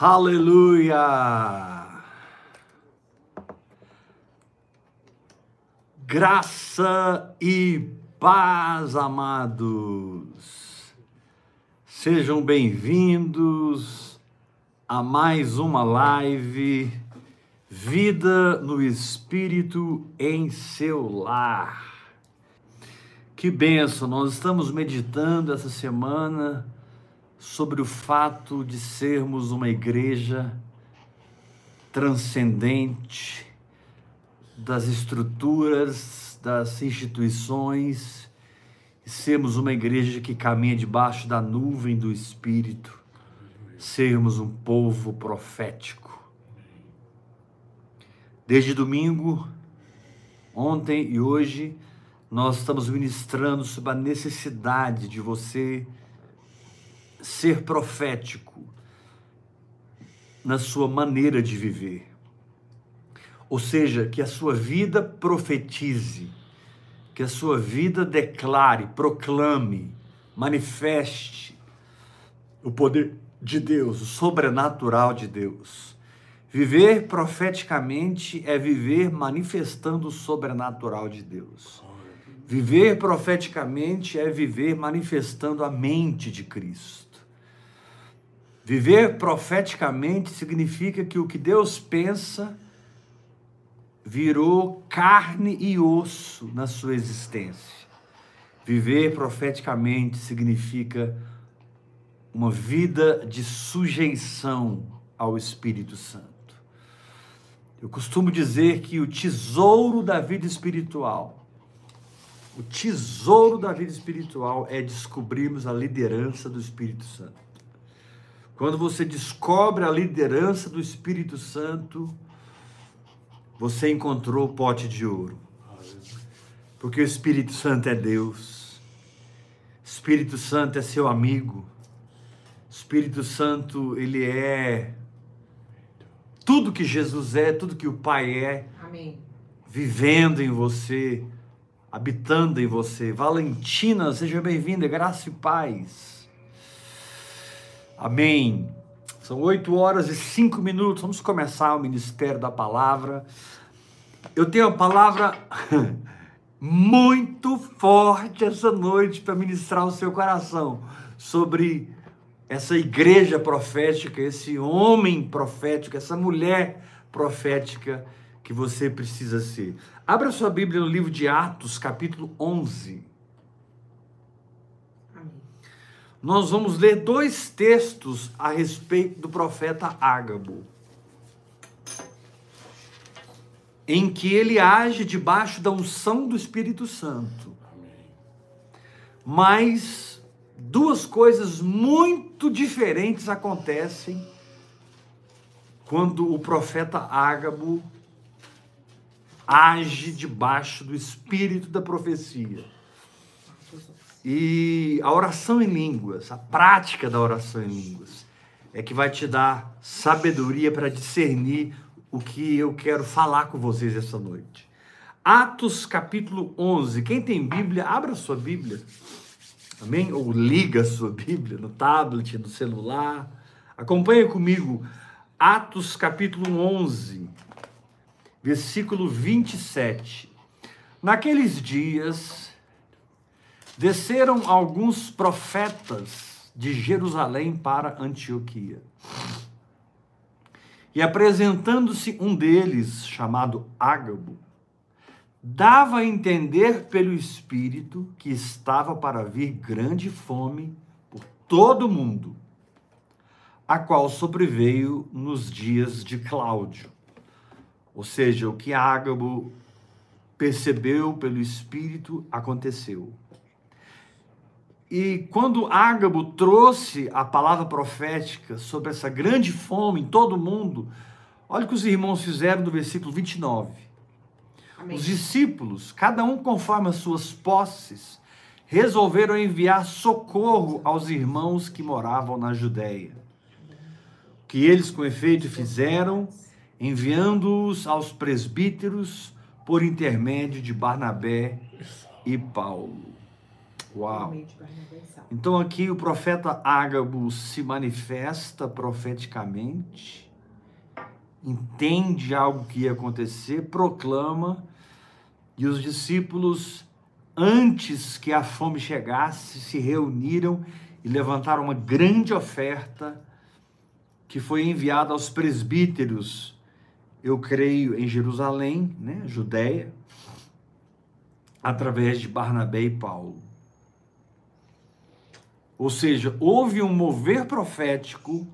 Aleluia! Graça e paz, amados. Sejam bem-vindos a mais uma live Vida no Espírito em seu lar. Que benção! Nós estamos meditando essa semana sobre o fato de sermos uma igreja transcendente das estruturas, das instituições, e sermos uma igreja que caminha debaixo da nuvem do Espírito, sermos um povo profético. Desde domingo, ontem e hoje, nós estamos ministrando sobre a necessidade de você ser profético na sua maneira de viver. Ou seja, que a sua vida profetize, que a sua vida declare, proclame, manifeste o poder de Deus, o sobrenatural de Deus. Viver profeticamente é viver manifestando o sobrenatural de Deus. Viver profeticamente é viver manifestando a mente de Cristo. Viver profeticamente significa que o que Deus pensa virou carne e osso na sua existência. Viver profeticamente significa uma vida de sujeição ao Espírito Santo. Eu costumo dizer que o tesouro da vida espiritual, o tesouro da vida espiritual é descobrirmos a liderança do Espírito Santo. Quando você descobre a liderança do Espírito Santo, você encontrou o pote de ouro. Porque o Espírito Santo é Deus. Espírito Santo é seu amigo. Espírito Santo, ele é tudo que Jesus é, tudo que o Pai é. Amém. Vivendo em você, habitando em você. Valentina, seja bem-vinda, graça e paz. Amém. São oito horas e cinco minutos. Vamos começar o ministério da palavra. Eu tenho a palavra muito forte essa noite para ministrar o seu coração sobre essa igreja profética, esse homem profético, essa mulher profética que você precisa ser. Abra sua Bíblia no livro de Atos, capítulo 11. Nós vamos ler dois textos a respeito do profeta Ágabo, em que ele age debaixo da unção do Espírito Santo. Mas duas coisas muito diferentes acontecem quando o profeta Ágabo age debaixo do espírito da profecia. E a oração em línguas, a prática da oração em línguas, é que vai te dar sabedoria para discernir o que eu quero falar com vocês essa noite. Atos capítulo 11. Quem tem Bíblia, abra sua Bíblia. Amém? Ou liga a sua Bíblia no tablet, no celular. Acompanhe comigo. Atos capítulo 11, versículo 27. Naqueles dias, Desceram alguns profetas de Jerusalém para Antioquia. E apresentando-se um deles, chamado Ágabo, dava a entender pelo Espírito que estava para vir grande fome por todo o mundo, a qual sobreveio nos dias de Cláudio. Ou seja, o que Ágabo percebeu pelo Espírito aconteceu. E quando Ágabo trouxe a palavra profética sobre essa grande fome em todo o mundo, olha o que os irmãos fizeram no versículo 29. Amém. Os discípulos, cada um conforme as suas posses, resolveram enviar socorro aos irmãos que moravam na Judéia. O que eles, com efeito, fizeram, enviando-os aos presbíteros por intermédio de Barnabé e Paulo. Uau. Então aqui o profeta Ágabo se manifesta profeticamente, entende algo que ia acontecer, proclama, e os discípulos, antes que a fome chegasse, se reuniram e levantaram uma grande oferta que foi enviada aos presbíteros, eu creio, em Jerusalém, né, Judéia, através de Barnabé e Paulo. Ou seja, houve um mover profético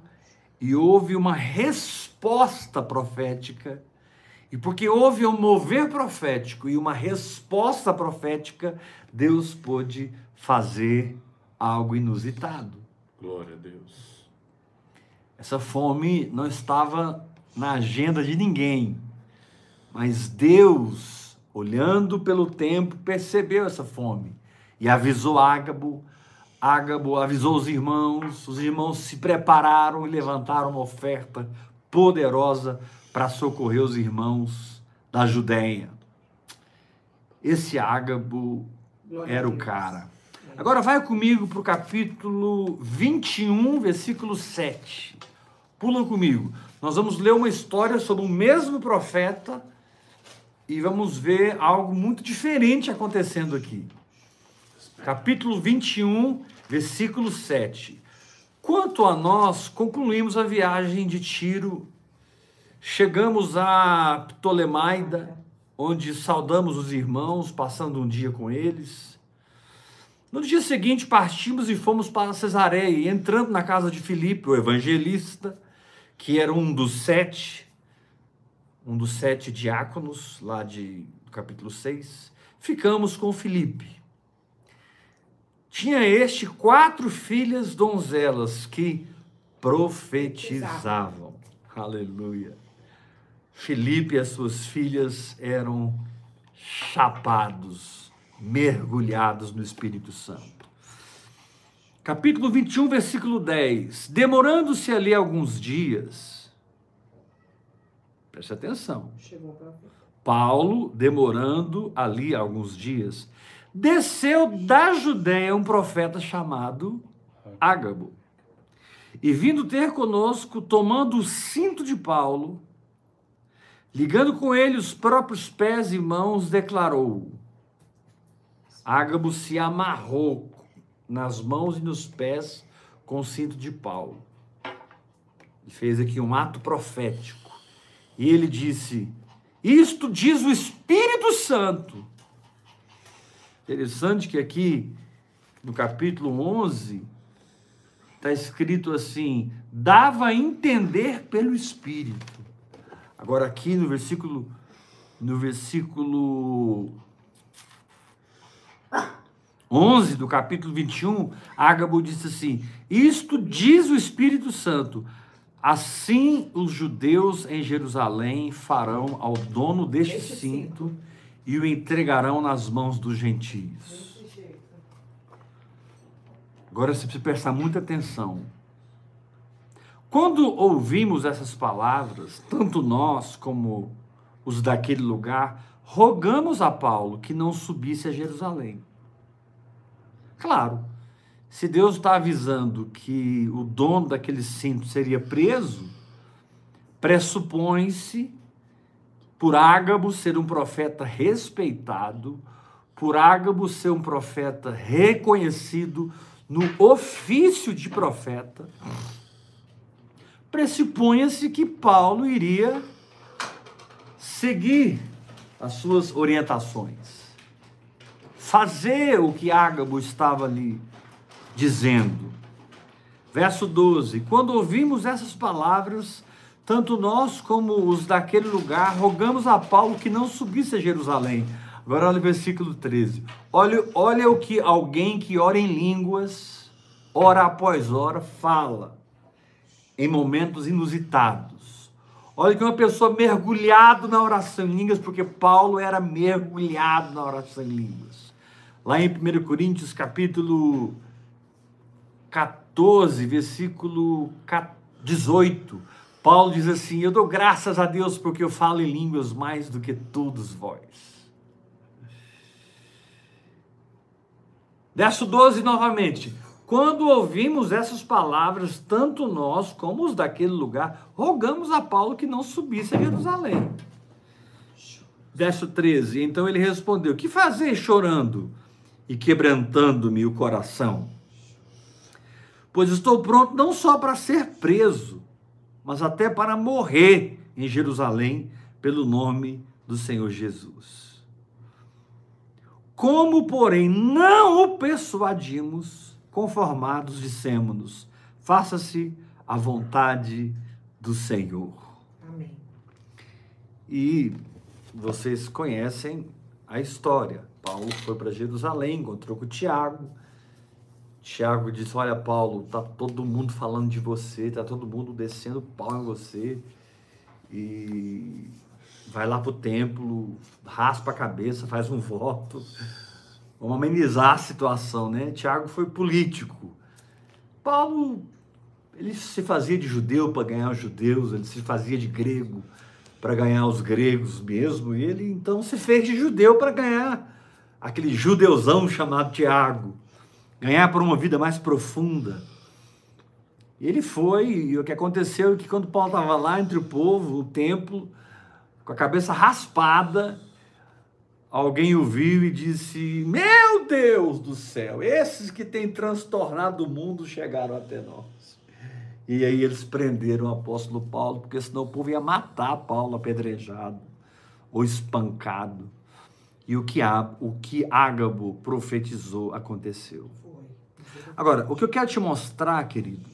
e houve uma resposta profética. E porque houve um mover profético e uma resposta profética, Deus pôde fazer algo inusitado. Glória a Deus. Essa fome não estava na agenda de ninguém, mas Deus, olhando pelo tempo, percebeu essa fome e avisou Ágabo Ágabo avisou os irmãos, os irmãos se prepararam e levantaram uma oferta poderosa para socorrer os irmãos da Judéia. Esse Ágabo era o cara. Agora vai comigo para o capítulo 21, versículo 7. Pula comigo. Nós vamos ler uma história sobre o mesmo profeta e vamos ver algo muito diferente acontecendo aqui. Capítulo 21, versículo 7. Quanto a nós, concluímos a viagem de Tiro, chegamos a Ptolemaida, onde saudamos os irmãos, passando um dia com eles. No dia seguinte, partimos e fomos para Cesareia, e entrando na casa de Filipe, o evangelista, que era um dos sete, um dos sete diáconos, lá de capítulo 6, ficamos com Filipe. Tinha este quatro filhas donzelas que profetizavam. Aleluia. Filipe e as suas filhas eram chapados, mergulhados no Espírito Santo. Capítulo 21, versículo 10. Demorando-se ali alguns dias, preste atenção. Paulo, demorando ali alguns dias, desceu da Judéia um profeta chamado Ágabo. E vindo ter conosco, tomando o cinto de Paulo, ligando com ele os próprios pés e mãos, declarou: Ágabo se amarrou nas mãos e nos pés com o cinto de Paulo. E fez aqui um ato profético. E ele disse: Isto diz o Espírito Santo Interessante que aqui no capítulo 11 está escrito assim: dava a entender pelo Espírito. Agora aqui no versículo no versículo 11 do capítulo 21, Ágabo disse assim: Isto diz o Espírito Santo. Assim os judeus em Jerusalém farão ao dono deste cinto e o entregarão nas mãos dos gentios. Agora você precisa prestar muita atenção. Quando ouvimos essas palavras, tanto nós como os daquele lugar, rogamos a Paulo que não subisse a Jerusalém. Claro, se Deus está avisando que o dono daquele cinto seria preso, pressupõe-se por Ágabo ser um profeta respeitado, por Ágabo ser um profeta reconhecido no ofício de profeta, pressupunha-se que Paulo iria seguir as suas orientações, fazer o que Ágabo estava ali dizendo. Verso 12: Quando ouvimos essas palavras, tanto nós como os daquele lugar rogamos a Paulo que não subisse a Jerusalém. Agora olha o versículo 13. Olha, olha o que alguém que ora em línguas, hora após hora, fala em momentos inusitados. Olha que uma pessoa mergulhado na oração em línguas, porque Paulo era mergulhado na oração em línguas. Lá em 1 Coríntios, capítulo 14, versículo 18 Paulo diz assim: Eu dou graças a Deus porque eu falo em línguas mais do que todos vós. Verso 12 novamente. Quando ouvimos essas palavras, tanto nós como os daquele lugar, rogamos a Paulo que não subisse a Jerusalém. Verso 13. Então ele respondeu: Que fazer chorando e quebrantando-me o coração? Pois estou pronto não só para ser preso, mas até para morrer em Jerusalém pelo nome do Senhor Jesus. Como, porém, não o persuadimos, conformados dissemos-nos, faça-se a vontade do Senhor. Amém. E vocês conhecem a história. Paulo foi para Jerusalém, encontrou com Tiago. Tiago disse: Olha, Paulo, tá todo mundo falando de você, tá todo mundo descendo pau em você. E vai lá pro templo, raspa a cabeça, faz um voto. Vamos amenizar a situação, né? Tiago foi político. Paulo, ele se fazia de judeu para ganhar os judeus, ele se fazia de grego para ganhar os gregos mesmo, e ele então se fez de judeu para ganhar aquele judeuzão chamado Tiago, ganhar por uma vida mais profunda. Ele foi, e o que aconteceu é que quando Paulo estava lá entre o povo, o templo, com a cabeça raspada, alguém o viu e disse: Meu Deus do céu, esses que têm transtornado o mundo chegaram até nós. E aí eles prenderam o apóstolo Paulo, porque senão o povo ia matar Paulo apedrejado ou espancado. E o que, o que Ágabo profetizou aconteceu. Agora, o que eu quero te mostrar, querido,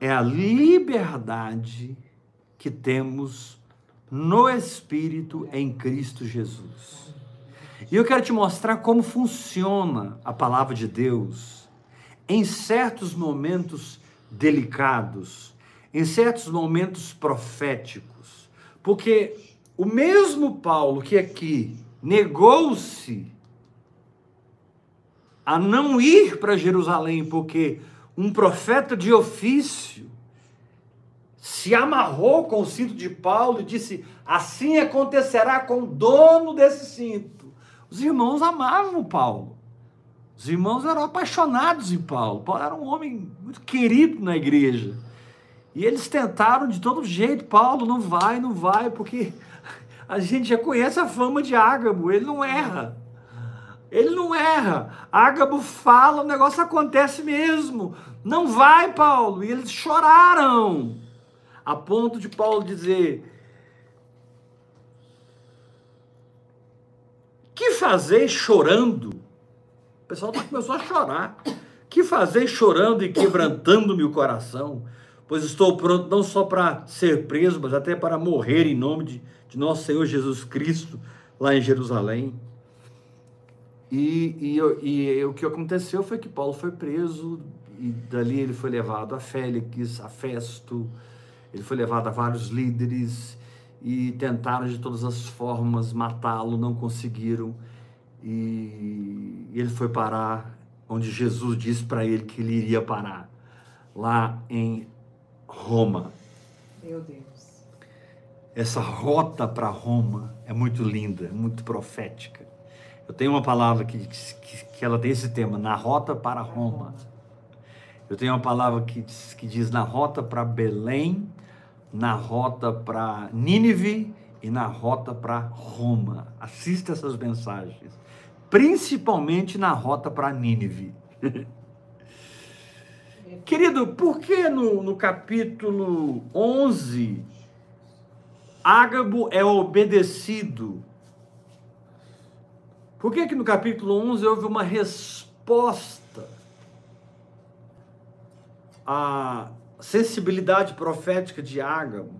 é a liberdade que temos no Espírito em Cristo Jesus. E eu quero te mostrar como funciona a palavra de Deus em certos momentos delicados, em certos momentos proféticos, porque o mesmo Paulo que aqui negou-se a não ir para Jerusalém, porque um profeta de ofício se amarrou com o cinto de Paulo e disse: Assim acontecerá com o dono desse cinto. Os irmãos amavam Paulo. Os irmãos eram apaixonados em Paulo. Paulo era um homem muito querido na igreja. E eles tentaram de todo jeito, Paulo não vai, não vai, porque a gente já conhece a fama de Ágabo, ele não erra. Ele não erra. Ágabo fala, o negócio acontece mesmo. Não vai, Paulo. E eles choraram. A ponto de Paulo dizer: Que fazer chorando? O pessoal tá, começou a chorar. Que fazer chorando e quebrantando-me o coração? Pois estou pronto não só para ser preso, mas até para morrer em nome de, de nosso Senhor Jesus Cristo lá em Jerusalém. E, e, e, o que aconteceu foi que Paulo foi preso e dali ele foi levado a Félix, a Festo, ele foi levado a vários líderes e tentaram de todas as formas matá-lo, não conseguiram e ele foi parar onde Jesus disse para ele que ele iria parar, lá em Roma. Meu Deus. Essa rota para Roma é muito linda, é muito profética. Eu tenho uma palavra que, que, que, ela tem esse tema, na rota para Roma. Eu tenho uma palavra que, que diz na rota para Belém, na rota para Nínive e na rota para Roma. Assista essas mensagens principalmente na rota para Nínive. Querido, por que no, no capítulo 11 Ágabo é obedecido? Por que, que no capítulo 11 houve uma resposta à sensibilidade profética de Ágabo?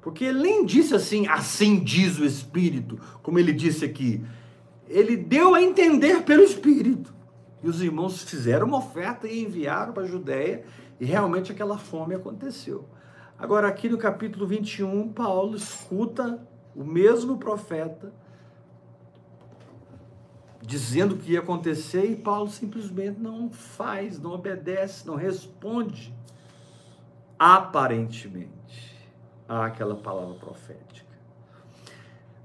Porque ele nem disse assim, assim diz o Espírito, como ele disse aqui ele deu a entender pelo Espírito. E os irmãos fizeram uma oferta e enviaram para a Judéia, e realmente aquela fome aconteceu. Agora, aqui no capítulo 21, Paulo escuta o mesmo profeta dizendo o que ia acontecer e Paulo simplesmente não faz, não obedece, não responde aparentemente àquela palavra profética.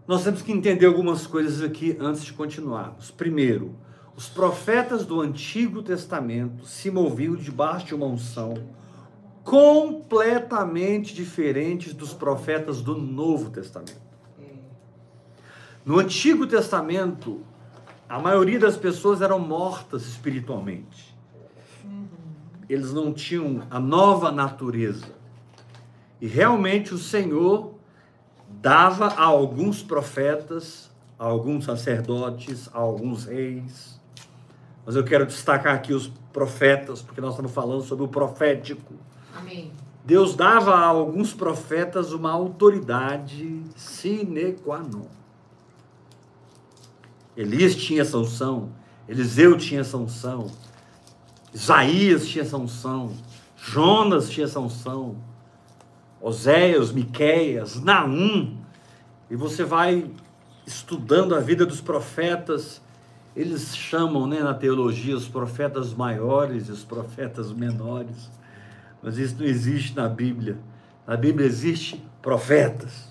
Nós temos que entender algumas coisas aqui antes de continuarmos. Primeiro, Os profetas do Antigo Testamento se moviam debaixo de uma unção completamente diferente dos profetas do Novo Testamento. No Antigo Testamento, a maioria das pessoas eram mortas espiritualmente. Eles não tinham a nova natureza. E realmente o Senhor dava a alguns profetas, a alguns sacerdotes, a alguns reis. Mas eu quero destacar aqui os profetas, porque nós estamos falando sobre o profético. Amém. Deus dava a alguns profetas uma autoridade sine qua non. Elias tinha essa unção, Eliseu tinha essa unção, Isaías tinha essa unção, Jonas tinha essa unção, Oséias, Miqueias, Naum. E você vai estudando a vida dos profetas, eles chamam né, na teologia os profetas maiores e os profetas menores. Mas isso não existe na Bíblia. Na Bíblia existe profetas.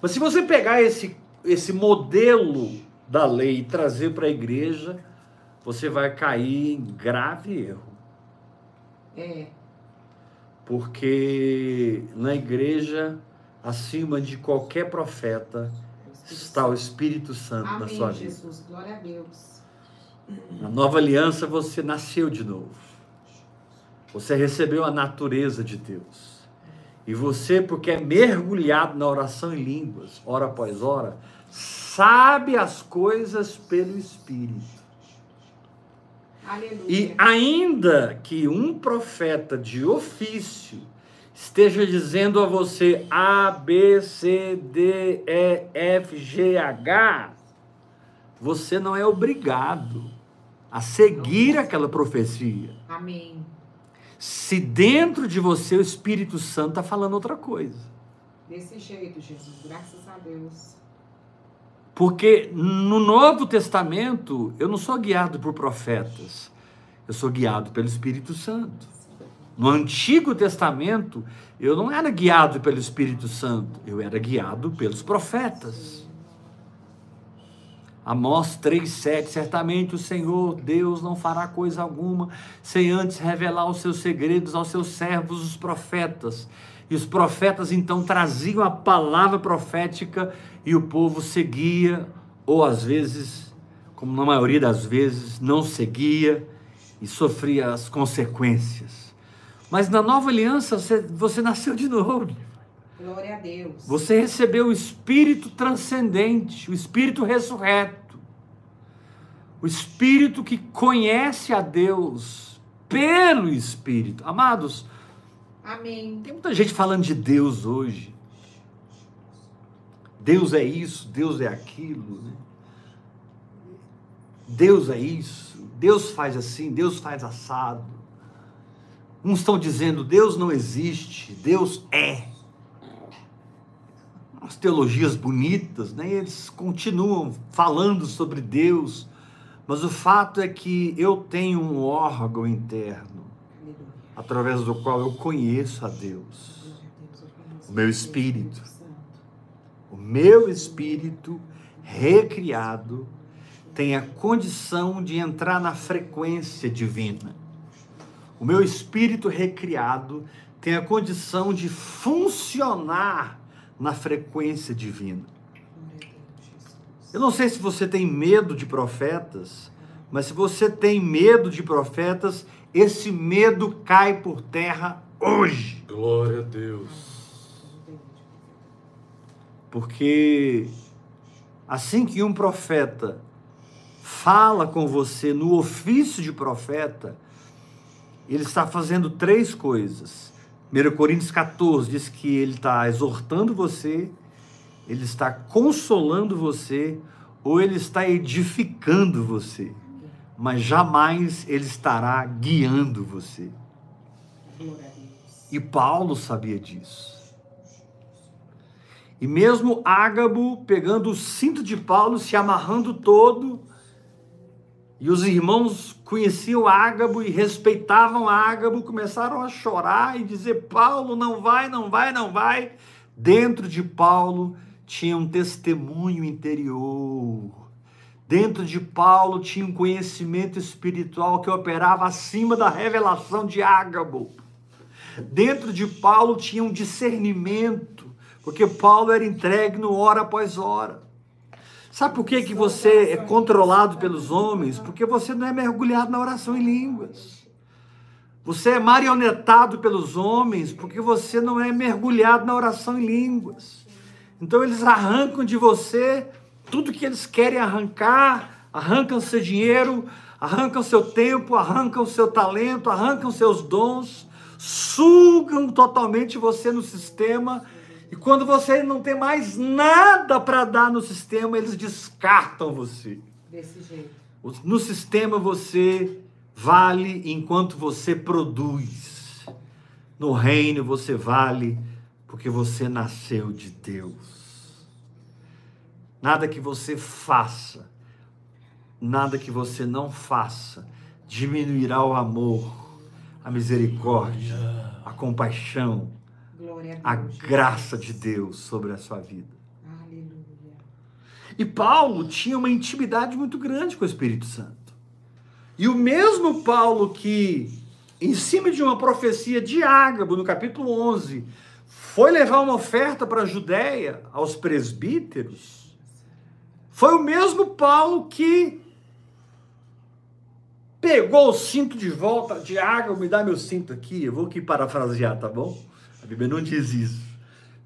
Mas se você pegar esse, esse modelo da lei e trazer para a igreja, você vai cair em grave erro. É. Porque na igreja, acima de qualquer profeta, está o Espírito Santo Amém, na sua vida. Jesus. Glória a Deus. Na nova aliança você nasceu de novo. Você recebeu a natureza de Deus. E você, porque é mergulhado na oração em línguas, hora após hora, sabe as coisas pelo Espírito. Aleluia. E ainda que um profeta de ofício esteja dizendo a você A, B, C, D, E, F, G, H, você não é obrigado a seguir aquela profecia. Amém. Se dentro de você o Espírito Santo está falando outra coisa. Desse jeito, Jesus. Graças a Deus. Porque no Novo Testamento eu não sou guiado por profetas, eu sou guiado pelo Espírito Santo. No Antigo Testamento eu não era guiado pelo Espírito Santo, eu era guiado pelos profetas. Amós 3,7: Certamente o Senhor Deus não fará coisa alguma sem antes revelar os seus segredos aos seus servos, os profetas. E os profetas então traziam a palavra profética e o povo seguia, ou às vezes, como na maioria das vezes, não seguia e sofria as consequências. Mas na nova aliança você, você nasceu de novo. Glória a Deus. Você recebeu o Espírito transcendente, o Espírito ressurreto, o Espírito que conhece a Deus pelo Espírito. Amados, Amém. tem muita gente falando de Deus hoje. Deus é isso, Deus é aquilo. Né? Deus é isso, Deus faz assim, Deus faz assado. Uns estão dizendo Deus não existe, Deus é umas teologias bonitas, né? eles continuam falando sobre Deus, mas o fato é que eu tenho um órgão interno. Através do qual eu conheço a Deus. O meu espírito. O meu espírito recriado tem a condição de entrar na frequência divina. O meu espírito recriado tem a condição de funcionar na frequência divina. Eu não sei se você tem medo de profetas, mas se você tem medo de profetas, esse medo cai por terra hoje. Glória a Deus. Porque assim que um profeta fala com você no ofício de profeta, ele está fazendo três coisas. 1 Coríntios 14 diz que ele está exortando você, ele está consolando você, ou ele está edificando você, mas jamais ele estará guiando você. E Paulo sabia disso. E mesmo Ágabo pegando o cinto de Paulo, se amarrando todo, e os irmãos conheciam Ágabo e respeitavam Ágabo, começaram a chorar e dizer: Paulo, não vai, não vai, não vai. Dentro de Paulo tinha um testemunho interior. Dentro de Paulo tinha um conhecimento espiritual que operava acima da revelação de Ágabo. Dentro de Paulo tinha um discernimento, porque Paulo era entregue no hora após hora. Sabe por que, que você é controlado pelos homens? Porque você não é mergulhado na oração em línguas. Você é marionetado pelos homens porque você não é mergulhado na oração em línguas. Então eles arrancam de você tudo que eles querem arrancar, arrancam seu dinheiro, arrancam seu tempo, arrancam seu talento, arrancam seus dons, sugam totalmente você no sistema. E quando você não tem mais nada para dar no sistema, eles descartam você. Desse jeito. No sistema você vale enquanto você produz. No reino você vale porque você nasceu de Deus. Nada que você faça, nada que você não faça, diminuirá o amor, a misericórdia, a compaixão, a graça de Deus sobre a sua vida. Aleluia. E Paulo tinha uma intimidade muito grande com o Espírito Santo. E o mesmo Paulo que, em cima de uma profecia de Ágabo, no capítulo 11, foi levar uma oferta para a Judéia, aos presbíteros, foi o mesmo Paulo que pegou o cinto de volta de Ágabo, me dá meu cinto aqui, eu vou aqui parafrasear, tá bom? A Bíblia não diz isso.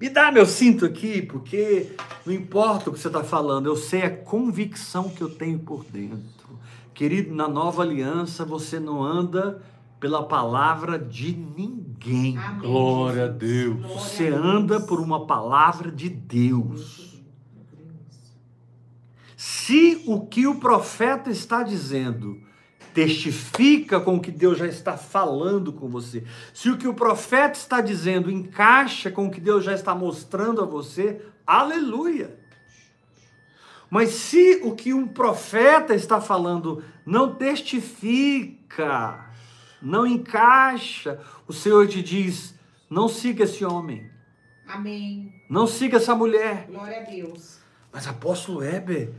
Me dá meu cinto aqui, porque não importa o que você está falando, eu sei a convicção que eu tenho por dentro. Querido, na nova aliança você não anda pela palavra de ninguém. Amém, Glória a. Deus. Glória Você a Deus. anda por uma palavra de Deus. Se o que o profeta está dizendo testifica com o que Deus já está falando com você, se o que o profeta está dizendo encaixa com o que Deus já está mostrando a você, aleluia. Mas se o que um profeta está falando não testifica, não encaixa, o Senhor te diz: não siga esse homem, Amém. não siga essa mulher. Glória a Deus. Mas apóstolo Heber.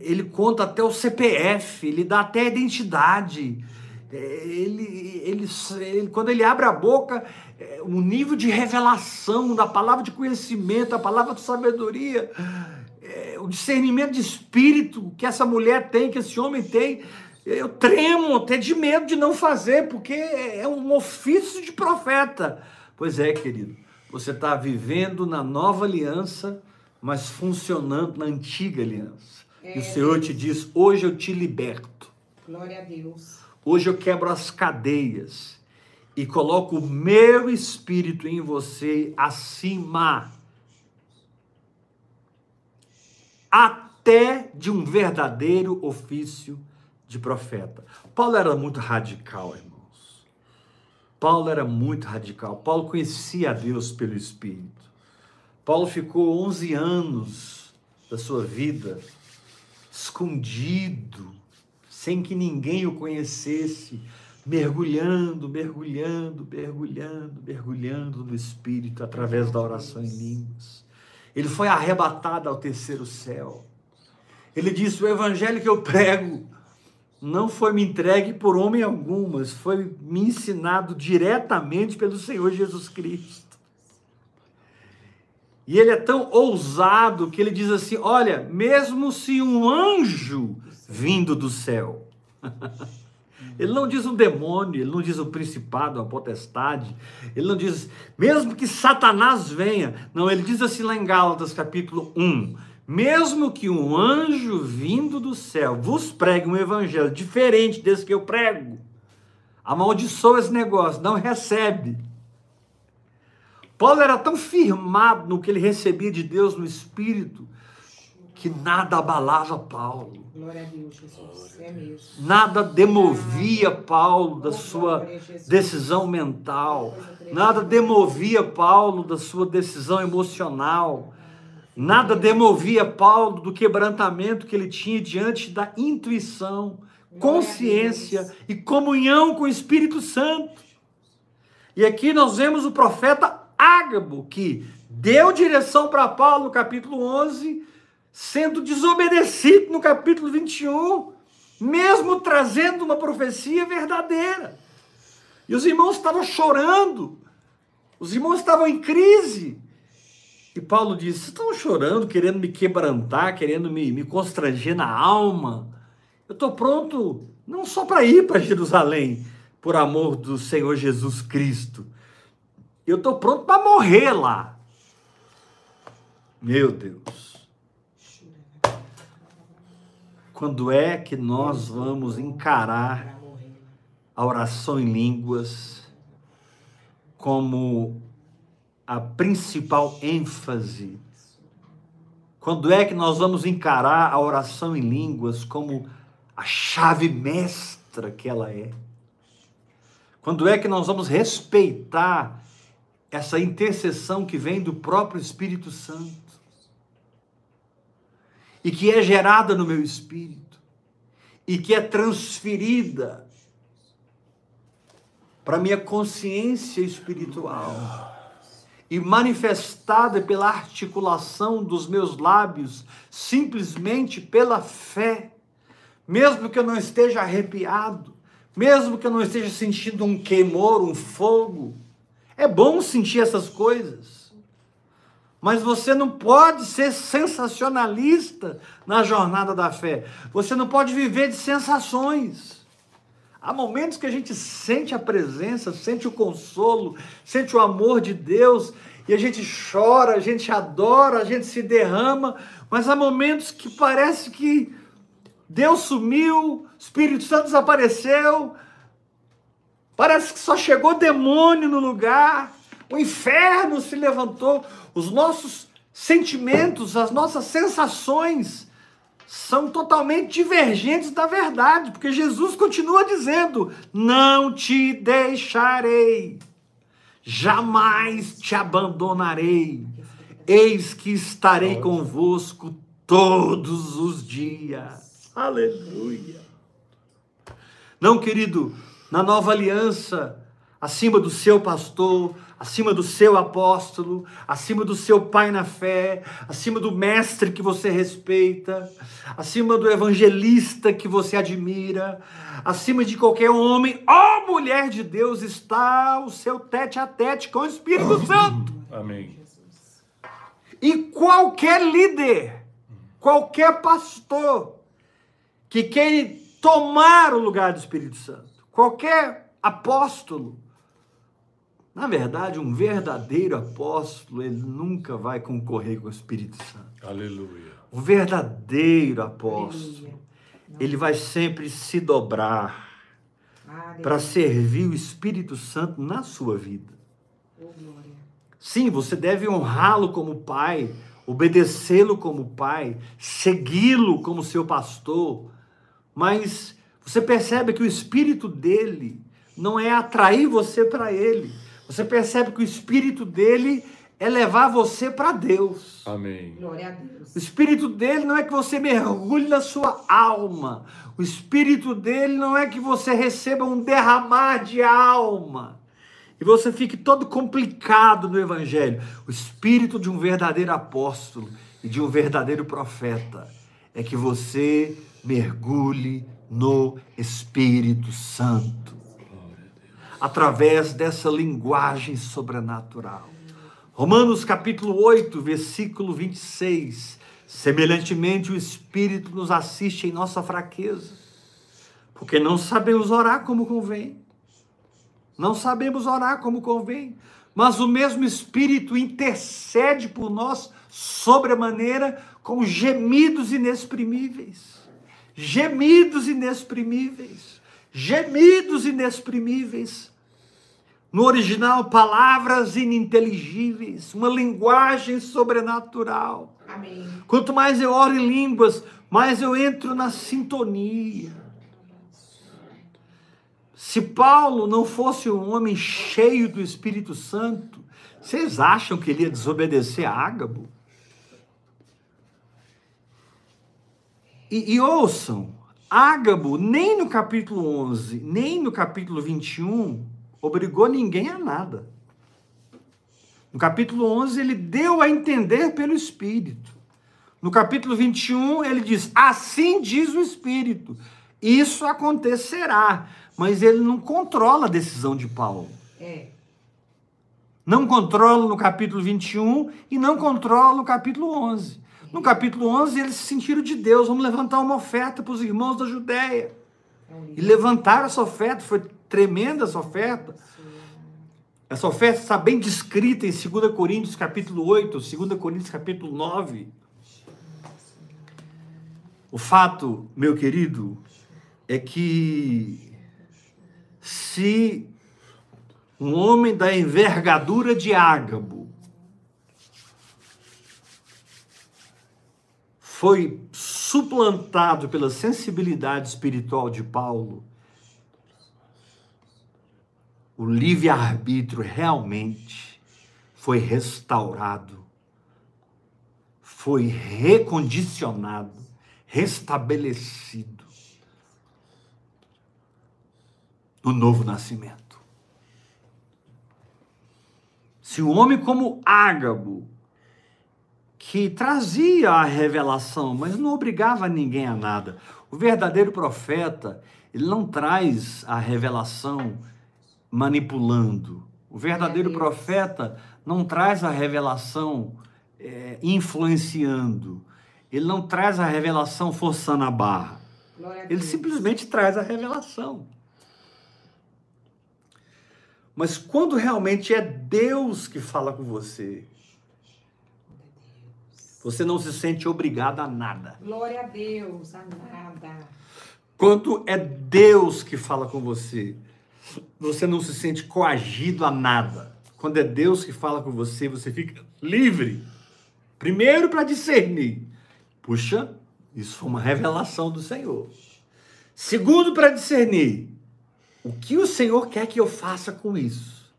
Ele conta até o CPF, ele dá até a identidade. É, Ele, ele, ele- quando ele abre a boca, é, o nível de revelação da palavra de conhecimento, a palavra de sabedoria, é, o discernimento de espírito que essa mulher tem, que esse homem tem, eu tremo até de medo de não fazer, porque é um ofício de profeta. Pois é, querido, você está vivendo na nova aliança, mas funcionando na antiga aliança. E o É. Senhor te diz: hoje eu te liberto. Glória a Deus. Hoje eu quebro as cadeias e coloco o meu espírito em você acima até de um verdadeiro ofício de profeta. Paulo era muito radical, irmãos. Paulo era muito radical. Paulo conhecia a Deus pelo Espírito. Paulo ficou 11 anos da sua vida escondido, sem que ninguém o conhecesse, mergulhando, mergulhando, mergulhando, mergulhando no Espírito através da oração em línguas. Ele foi arrebatado ao terceiro céu. Ele disse: O evangelho que eu prego não foi me entregue por homem algum, mas foi me ensinado diretamente pelo Senhor Jesus Cristo. E ele é tão ousado que ele diz assim: Olha, mesmo se um anjo vindo do céu, ele não diz um demônio, ele não diz um principado, uma potestade, ele não diz, mesmo que Satanás venha, não, ele diz assim lá em Gálatas capítulo 1: Mesmo que um anjo vindo do céu vos pregue um evangelho diferente desse que eu prego, amaldiçoa esse negócio, não recebe. Paulo era tão firmado no que ele recebia de Deus no Espírito, que nada abalava Paulo, Glória a Deus, Jesus. É mesmo. nada demovia Paulo da sua decisão mental, nada demovia Paulo da sua decisão emocional, nada demovia Paulo do quebrantamento que ele tinha diante da intuição, consciência e comunhão com o Espírito Santo. E aqui nós vemos o profeta Ágabo, que deu direção para Paulo no capítulo 11, sendo desobedecido no capítulo 21, mesmo trazendo uma profecia verdadeira. E os irmãos estavam chorando, os irmãos estavam em crise. E Paulo disse: Vocês estão chorando, querendo me quebrantar, querendo me, me constranger na alma. Eu estou pronto não só para ir para Jerusalém, por amor do Senhor Jesus Cristo. Eu estou pronto para morrer lá. Meu Deus. Quando é que nós vamos encarar a oração em línguas como a principal ênfase? Quando é que nós vamos encarar a oração em línguas como a chave mestra que ela é? Quando é que nós vamos respeitar essa intercessão que vem do próprio Espírito Santo? e que é gerada no meu espírito e que é transferida para minha consciência espiritual e manifestada pela articulação dos meus lábios, simplesmente pela fé, mesmo que eu não esteja arrepiado, mesmo que eu não esteja sentindo um queimor, um fogo. É bom sentir essas coisas. Mas você não pode ser sensacionalista na jornada da fé. Você não pode viver de sensações. Há momentos que a gente sente a presença, sente o consolo, sente o amor de Deus, e a gente chora, a gente adora, a gente se derrama, mas há momentos que parece que Deus sumiu, Espírito Santo desapareceu, parece que só chegou demônio no lugar, o inferno se levantou, os nossos sentimentos, as nossas sensações são totalmente divergentes da verdade, porque Jesus continua dizendo: Não te deixarei, jamais te abandonarei, eis que estarei convosco todos os dias. Aleluia. Não, querido, na nova aliança, acima do seu pastor, acima do seu apóstolo, acima do seu pai na fé, acima do mestre que você respeita, acima do evangelista que você admira, acima de qualquer homem ou mulher de Deus está o seu tete a tete com o Espírito Santo. Amém. E qualquer líder, qualquer pastor que queira tomar o lugar do Espírito Santo, qualquer apóstolo, na verdade, um verdadeiro apóstolo, ele nunca vai concorrer com o Espírito Santo. Aleluia. O verdadeiro apóstolo, ele vai sempre se dobrar para servir o Espírito Santo na sua vida. Sim, você deve honrá-lo como pai, obedecê-lo como pai, segui-lo como seu pastor, mas você percebe que o espírito dele não é atrair você para ele, você percebe que o espírito dele é levar você para Deus. Amém. Glória a Deus. O espírito dele não é que você mergulhe na sua alma. O espírito dele não é que você receba um derramar de alma. E você fique todo complicado no evangelho. O espírito de um verdadeiro apóstolo e de um verdadeiro profeta é que você mergulhe no Espírito Santo através dessa linguagem sobrenatural. Romanos capítulo 8, versículo 26. Semelhantemente, o Espírito nos assiste em nossa fraqueza, porque não sabemos orar como convém. Não sabemos orar como convém, mas o mesmo Espírito intercede por nós sobremaneira com gemidos inexprimíveis. Gemidos inexprimíveis. Gemidos inexprimíveis no original, palavras ininteligíveis, uma linguagem sobrenatural. Amém. Quanto mais eu oro em línguas, mais eu entro na sintonia. Se Paulo não fosse um homem cheio do Espírito Santo, vocês acham que ele ia desobedecer a Ágabo? E, e ouçam, Ágabo, nem no capítulo 11, nem no capítulo 21, obrigou ninguém a nada. No capítulo 11, ele deu a entender pelo Espírito. No capítulo 21, ele diz: Assim diz o Espírito. Isso acontecerá. Mas ele não controla a decisão de Paulo. É. Não controla no capítulo 21 e não controla no capítulo 11. No capítulo 11, eles se sentiram de Deus. Vamos levantar uma oferta para os irmãos da Judéia. É E levantaram essa oferta. Foi tremenda essa oferta. Essa oferta está bem descrita em 2 Coríntios capítulo 8, 2 Coríntios capítulo 9. O fato, meu querido, é que se um homem da envergadura de Ágabo foi suplantado pela sensibilidade espiritual de Paulo, o livre-arbítrio realmente foi restaurado, foi recondicionado, restabelecido no novo nascimento. Se um homem como Ágabo, que trazia a revelação, mas não obrigava ninguém a nada, o verdadeiro profeta, ele não traz a revelação manipulando. O verdadeiro Deus. profeta não traz a revelação eh, influenciando. Ele não traz a revelação forçando a barra. Ele simplesmente traz a revelação. Mas quando realmente é Deus que fala com você, você não se sente obrigado a nada. Glória a Deus, a nada. Quando é Deus que fala com você, você não se sente coagido a nada. Quando é Deus que fala com você, você fica livre. Primeiro para discernir. Puxa, isso foi uma revelação do Senhor. Segundo para discernir. O que o Senhor quer que eu faça com isso?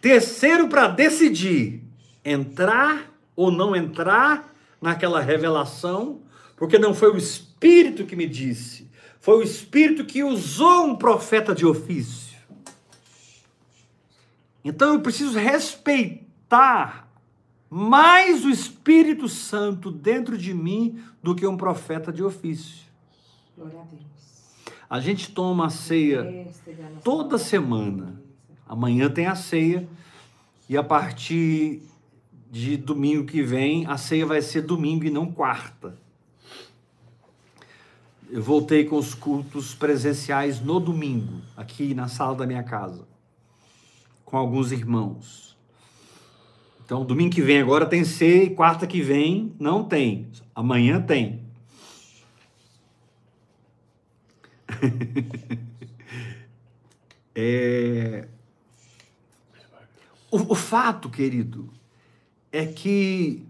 Terceiro para decidir entrar ou não entrar naquela revelação, porque não foi o Espírito que me disse, foi o Espírito que usou um profeta de ofício. Então eu preciso respeitar mais o Espírito Santo dentro de mim do que um profeta de ofício. Glória a Deus. A gente toma a ceia toda semana. Amanhã tem a ceia e a partir de domingo que vem, a ceia vai ser domingo e não quarta. Eu voltei com os cultos presenciais no domingo, aqui na sala da minha casa, com alguns irmãos. Então, domingo que vem agora tem ceia e quarta que vem não tem. Amanhã tem. É... O, o fato, querido, é que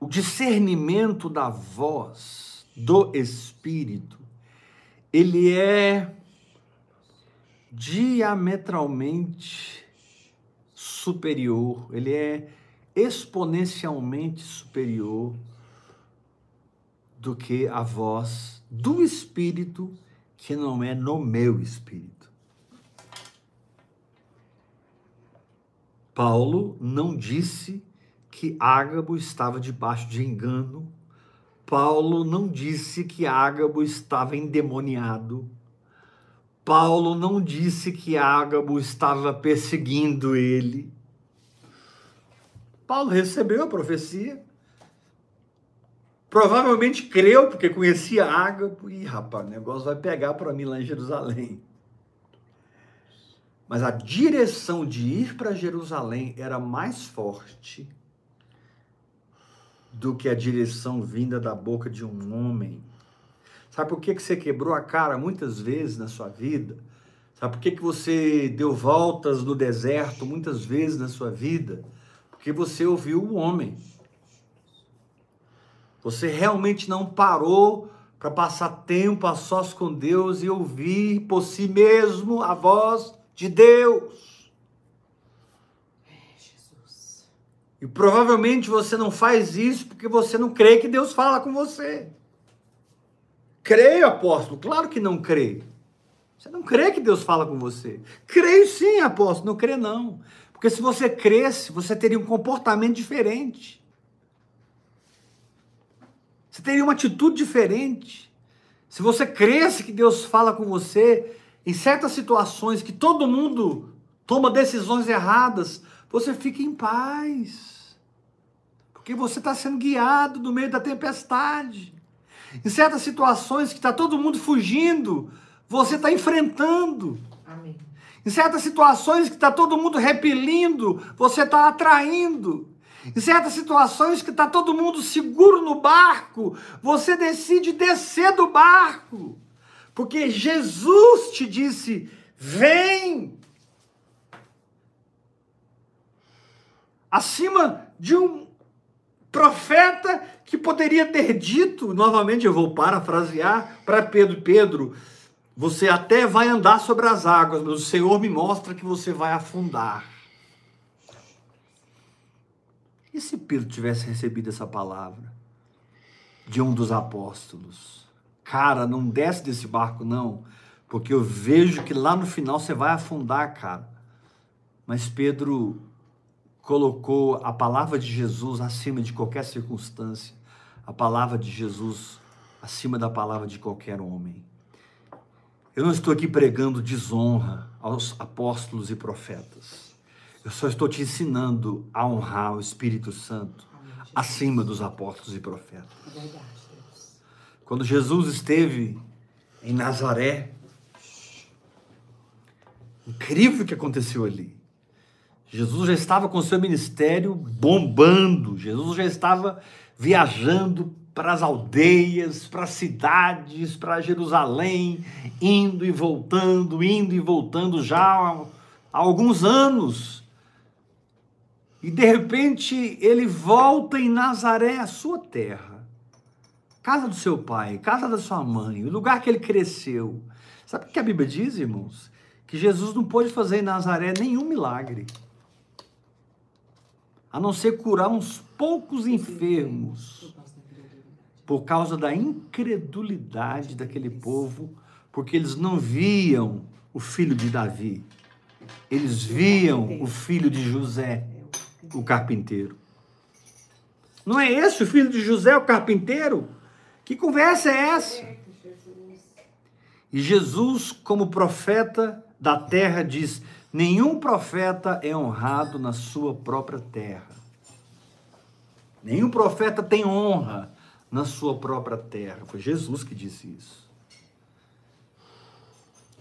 o discernimento da voz do Espírito, ele é diametralmente superior, ele é exponencialmente superior do que a voz do Espírito, que não é no meu espírito. Paulo não disse que Ágabo estava debaixo de engano. Paulo não disse que Ágabo estava endemoniado. Paulo não disse que Ágabo estava perseguindo ele. Paulo recebeu a profecia. Provavelmente creu, porque conhecia Ágabo. E, rapaz, o negócio vai pegar para mim lá em Jerusalém. Mas a direção de ir para Jerusalém era mais forte do que a direção vinda da boca de um homem. Sabe por que, que você quebrou a cara muitas vezes na sua vida? Sabe por que, que você deu voltas no deserto muitas vezes na sua vida? Porque você ouviu o homem. Você realmente não parou para passar tempo a sós com Deus e ouvir por si mesmo a voz de Deus. É, Jesus. E provavelmente você não faz isso porque você não crê que Deus fala com você. Creio, apóstolo? Claro que não creio. Você não crê que Deus fala com você. Creio sim, apóstolo. Não crê não. Porque se você cresce, você teria um comportamento diferente. Você teria uma atitude diferente. Se você cresce que Deus fala com você, em certas situações que todo mundo toma decisões erradas, você fica em paz. Porque você está sendo guiado no meio da tempestade. Em certas situações que está todo mundo fugindo, você está enfrentando. Amém. Em certas situações que está todo mundo repelindo, você está atraindo. Em certas situações que está todo mundo seguro no barco, você decide descer do barco. Porque Jesus te disse: vem. Acima de um profeta que poderia ter dito, novamente eu vou parafrasear para Pedro: Pedro, você até vai andar sobre as águas, mas o Senhor me mostra que você vai afundar. E se Pedro tivesse recebido essa palavra de um dos apóstolos? Cara, não desce desse barco não, porque eu vejo que lá no final você vai afundar, cara. Mas Pedro colocou a palavra de Jesus acima de qualquer circunstância, a palavra de Jesus acima da palavra de qualquer homem. Eu não estou aqui pregando desonra aos apóstolos e profetas. Eu só estou te ensinando a honrar o Espírito Santo acima dos apóstolos e profetas. Quando Jesus esteve em Nazaré, incrível o que aconteceu ali. Jesus já estava com seu ministério bombando, Jesus já estava viajando para as aldeias, para as cidades, para Jerusalém, indo e voltando, indo e voltando já há alguns anos. E de repente ele volta em Nazaré, a sua terra, casa do seu pai, casa da sua mãe, o lugar que ele cresceu. Sabe o que a Bíblia diz, irmãos? Que Jesus não pôde fazer em Nazaré nenhum milagre, a não ser curar uns poucos enfermos Por causa da incredulidade. daquele povo, porque eles não viam o filho de Davi, eles viam o filho de José, o carpinteiro. Não é esse o filho de José, o carpinteiro? Que conversa é essa? E Jesus, como profeta da terra, diz: nenhum profeta é honrado na sua própria terra. Nenhum profeta tem honra na sua própria terra. Foi Jesus que disse isso.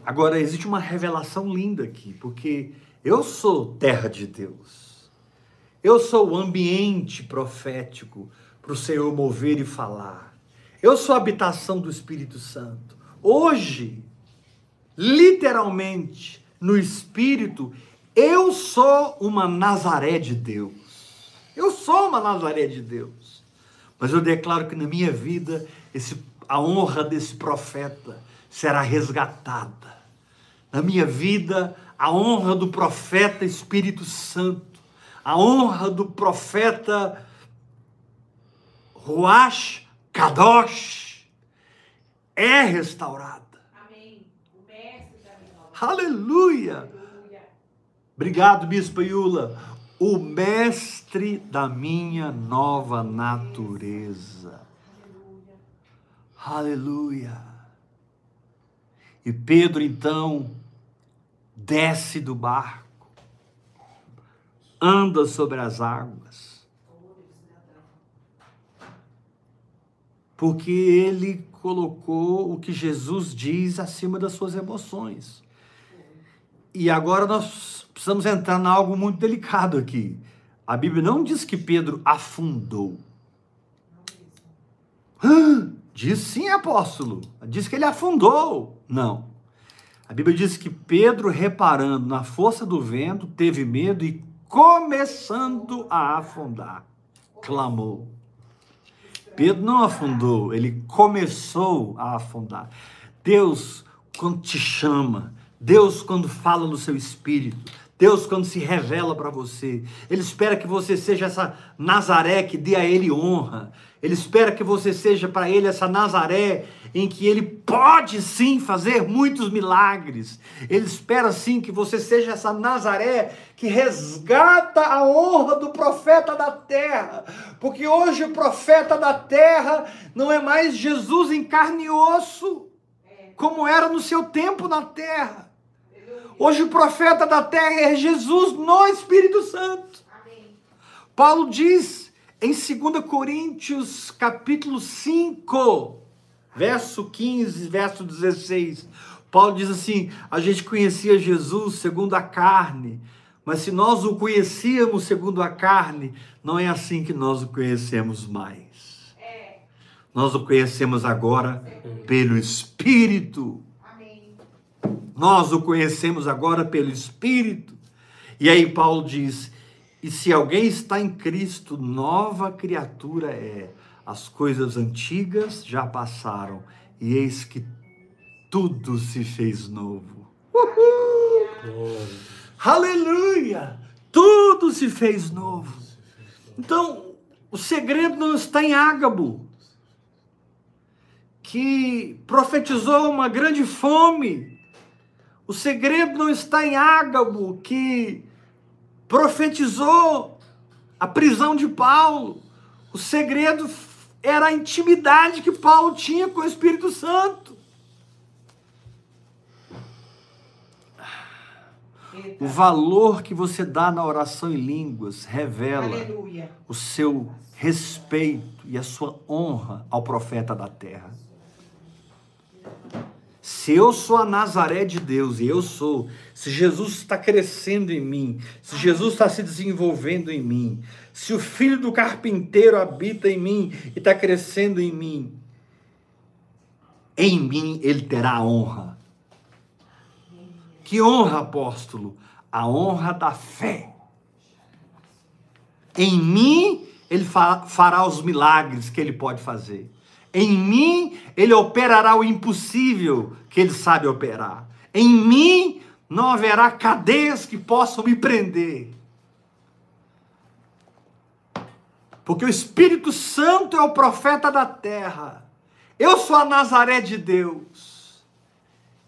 Agora, existe uma revelação linda aqui, porque eu sou terra de Deus. Eu sou o ambiente profético para o Senhor mover e falar. Eu sou a habitação do Espírito Santo. Hoje, literalmente, no Espírito, eu sou uma Nazaré de Deus. Eu sou uma Nazaré de Deus. Mas eu declaro que na minha vida, esse, a honra desse profeta será resgatada. Na minha vida, a honra do profeta Espírito Santo, a honra do profeta Ruach Kadosh é restaurada. Amém. O mestre da minha alma. Aleluia! Aleluia. Obrigado, Bispo Iula. O mestre da minha nova natureza. Aleluia. Aleluia. E Pedro então desce do barco, anda sobre as águas, porque ele colocou o que Jesus diz acima das suas emoções. E agora nós precisamos entrar em algo muito delicado aqui. A Bíblia não diz que Pedro afundou. Diz sim, apóstolo. Diz que ele afundou. Não. A Bíblia diz que Pedro, reparando na força do vento, teve medo e, começando a afundar, clamou. Pedro não afundou, ele começou a afundar. Deus, quando te chama, Deus, quando fala no seu espírito, Deus, quando se revela para você, Ele espera que você seja essa Nazaré que dê a Ele honra. Ele espera que você seja para Ele essa Nazaré em que Ele pode sim fazer muitos milagres. Ele espera sim que você seja essa Nazaré que resgata a honra do profeta da terra. Porque hoje o profeta da terra não é mais Jesus em carne e osso, como era no seu tempo na terra. Hoje o profeta da terra é Jesus no Espírito Santo. Paulo diz em 2 Coríntios, capítulo 5, verso 15, verso 16. Paulo diz assim: a gente conhecia Jesus segundo a carne, mas se nós o conhecíamos segundo a carne, não é assim que nós o conhecemos mais. É. Nós o conhecemos agora pelo Espírito. Amém. Nós o conhecemos agora pelo Espírito. E aí Paulo diz: e se alguém está em Cristo, nova criatura é. As coisas antigas já passaram, e eis que tudo se fez novo. Glória. Aleluia! Tudo se fez novo. Então, o segredo não está em Ágabo, que profetizou uma grande fome. O segredo não está em Ágabo, que profetizou a prisão de Paulo. O segredo era a intimidade que Paulo tinha com o Espírito Santo. O valor que você dá na oração em línguas revela Aleluia. o seu respeito e a sua honra ao profeta da terra. Se eu sou a Nazaré de Deus, e eu sou, se Jesus está crescendo em mim, se Jesus está se desenvolvendo em mim, se o filho do carpinteiro habita em mim e está crescendo em mim, em mim ele terá honra. Que honra, apóstolo? A honra da fé. Em mim, ele fa- fará os milagres que ele pode fazer. Em mim, ele operará o impossível que ele sabe operar. Em mim, não haverá cadeias que possam me prender. Porque o Espírito Santo é o profeta da terra. Eu sou a Nazaré de Deus.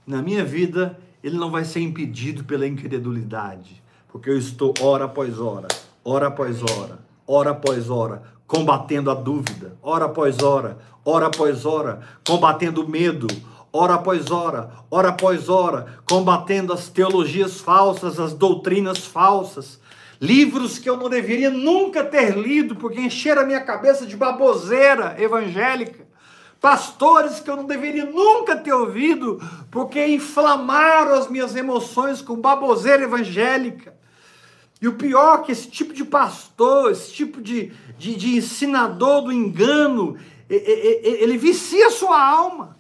Na minha vida, ele não vai ser impedido pela incredulidade, porque eu estou hora após hora, hora após hora, hora após hora, combatendo a dúvida, hora após hora, hora após hora, combatendo o medo, hora após hora, hora após hora, combatendo as teologias falsas, as doutrinas falsas, livros que eu não deveria nunca ter lido, porque encheram a minha cabeça de baboseira evangélica. Pastores que eu não deveria nunca ter ouvido, porque inflamaram as minhas emoções com baboseira evangélica. E o pior é que esse tipo de pastor, esse tipo de, de, de ensinador do engano, ele vicia a sua alma.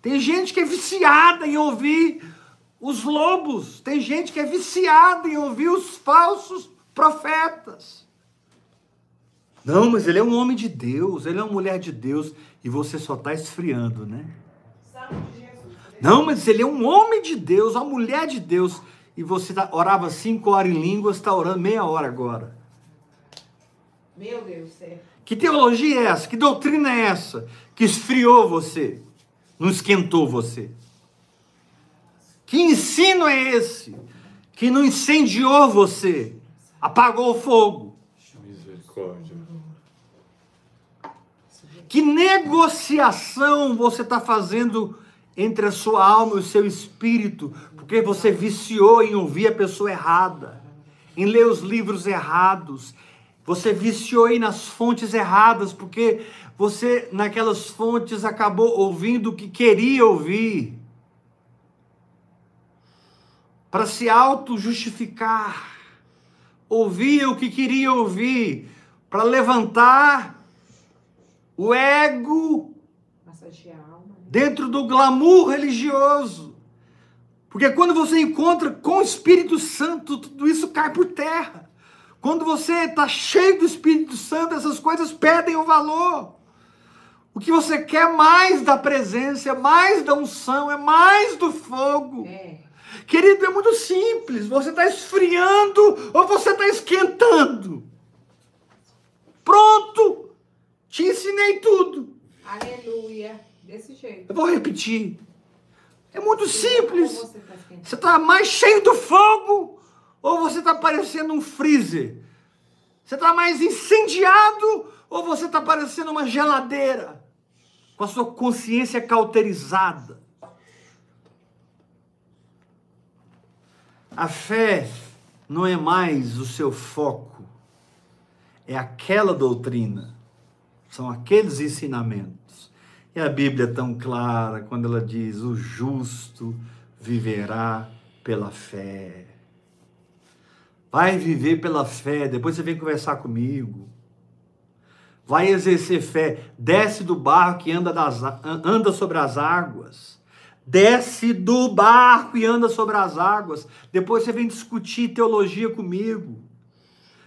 Tem gente que é viciada em ouvir os lobos, tem gente que é viciada em ouvir os falsos profetas. Não, mas ele é um homem de Deus, ele é uma mulher de Deus, e você só está esfriando, né? Não, mas ele é um homem de Deus, uma mulher de Deus, e você tá- orava cinco horas em línguas, está orando meia hora agora. Meu Deus do céu. Que teologia é essa? Que doutrina é essa? Que esfriou você, não esquentou você? Que ensino é esse? Que não incendiou você, apagou o fogo? Misericórdia. Que negociação você está fazendo entre a sua alma e o seu espírito? Porque você viciou em ouvir a pessoa errada, em ler os livros errados. Você viciou aí nas fontes erradas, porque você, naquelas fontes, acabou ouvindo o que queria ouvir. Para se auto-justificar. Ouvia o que queria ouvir. Para levantar o ego né? dentro do glamour religioso. Porque quando você encontra com o Espírito Santo, tudo isso cai por terra. Quando você está cheio do Espírito Santo, essas coisas perdem o valor. O que você quer mais da presença, é mais da unção, é mais do fogo. É. Querido, é muito simples. Você está esfriando ou você está esquentando? Pronto! Te ensinei tudo. Aleluia. Desse jeito. Eu vou repetir. É muito simples. Você tá está mais cheio do fogo ou você está parecendo um freezer? Você está mais incendiado ou você está parecendo uma geladeira? Com a sua consciência cauterizada. A fé não é mais o seu foco, é aquela doutrina, são aqueles ensinamentos. E a Bíblia é tão clara quando ela diz: o justo viverá pela fé. Vai viver pela fé, depois você vem conversar comigo. Vai exercer fé, desce do barco que anda, das, anda sobre as águas. Desce do barco e anda sobre as águas. Depois você vem discutir teologia comigo.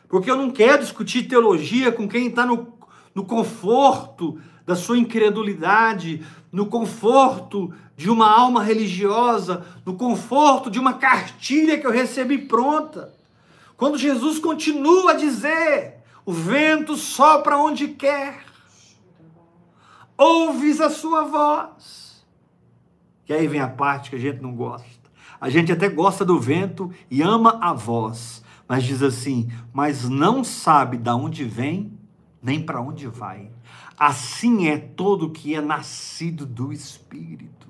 Porque eu não quero discutir teologia com quem está no, no conforto da sua incredulidade, no conforto de uma alma religiosa, no conforto de uma cartilha que eu recebi pronta. Quando Jesus continua a dizer: o vento sopra onde quer, ouves a sua voz. E aí vem a parte que a gente não gosta. A gente até gosta do vento e ama a voz, mas diz assim: mas não sabe de onde vem nem para onde vai. Assim é todo que é nascido do Espírito.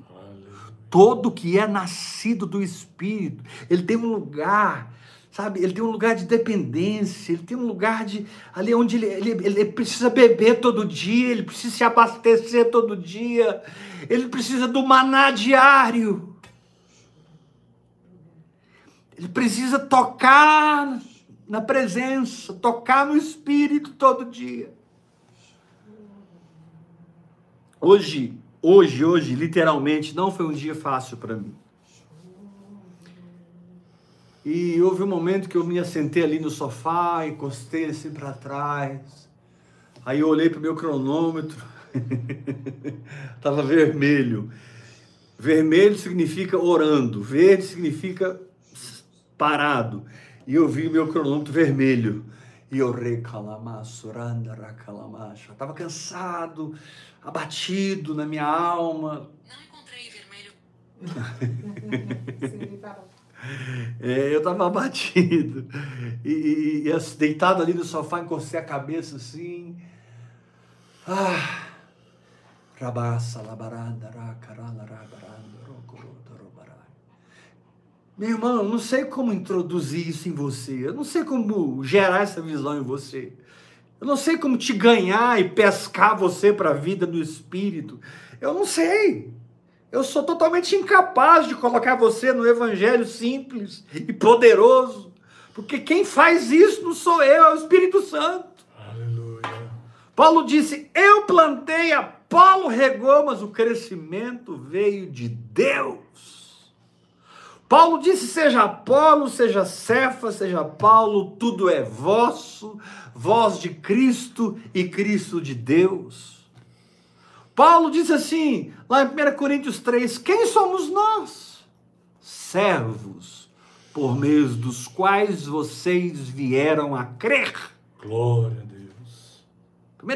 Todo que é nascido do Espírito, ele tem um lugar sabe? Ele tem um lugar de dependência, ele tem um lugar de ali onde ele, ele, ele, precisa beber todo dia, ele precisa se abastecer todo dia, ele precisa do maná diário. Ele precisa tocar na presença, tocar no Espírito todo dia. Hoje, hoje, hoje, literalmente, não foi um dia fácil para mim. E houve um momento que eu me assentei ali no sofá, encostei assim para trás. Aí eu olhei para o meu cronômetro, estava vermelho. Vermelho significa orando, verde significa parado. E eu vi o meu cronômetro vermelho. E eu. Estava cansado, abatido na minha alma. Não encontrei vermelho. É, eu estava abatido. E, e, e assim, deitado ali no sofá, encostei a cabeça assim. Ah. Rabassa, labaranda, racarala, rabaranda, rocoroda, robarai. Meu irmão, eu não sei como introduzir isso em você. Eu não sei como gerar essa visão em você. Eu não sei como te ganhar e pescar você para a vida do Espírito. Eu não sei. Eu sou totalmente incapaz de colocar você no evangelho simples e poderoso, porque quem faz isso não sou eu, é o Espírito Santo. Aleluia. Paulo disse: Eu plantei, Apolo regou, mas o crescimento veio de Deus. Paulo disse: seja Apolo, seja Cefa, seja Paulo, tudo é vosso, voz de Cristo e Cristo de Deus. Paulo diz assim, lá em 1 Coríntios 3: Quem somos nós? Servos, por meio dos quais vocês vieram a crer. Glória a Deus.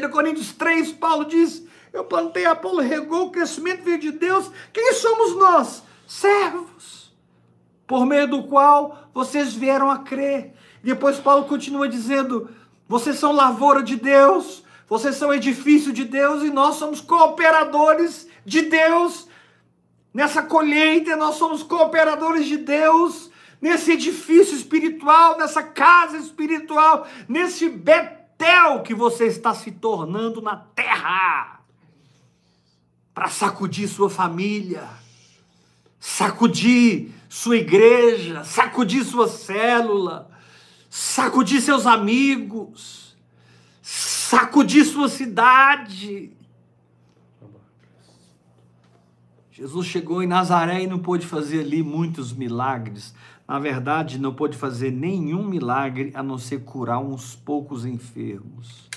1 Coríntios 3, Paulo diz: Eu plantei, Apolo regou, o crescimento veio de Deus. Quem somos nós? Servos, por meio do qual vocês vieram a crer. Depois Paulo continua dizendo: Vocês são lavoura de Deus, vocês são edifício de Deus e nós somos cooperadores de Deus. Nessa colheita, nós somos cooperadores de Deus. Nesse edifício espiritual, nessa casa espiritual, nesse Betel que você está se tornando na terra. Para sacudir sua família, sacudir sua igreja, sacudir sua célula, sacudir seus amigos sacudir sua cidade. Jesus chegou em Nazaré e não pôde fazer ali muitos milagres. Na verdade, não pôde fazer nenhum milagre a não ser curar uns poucos enfermos.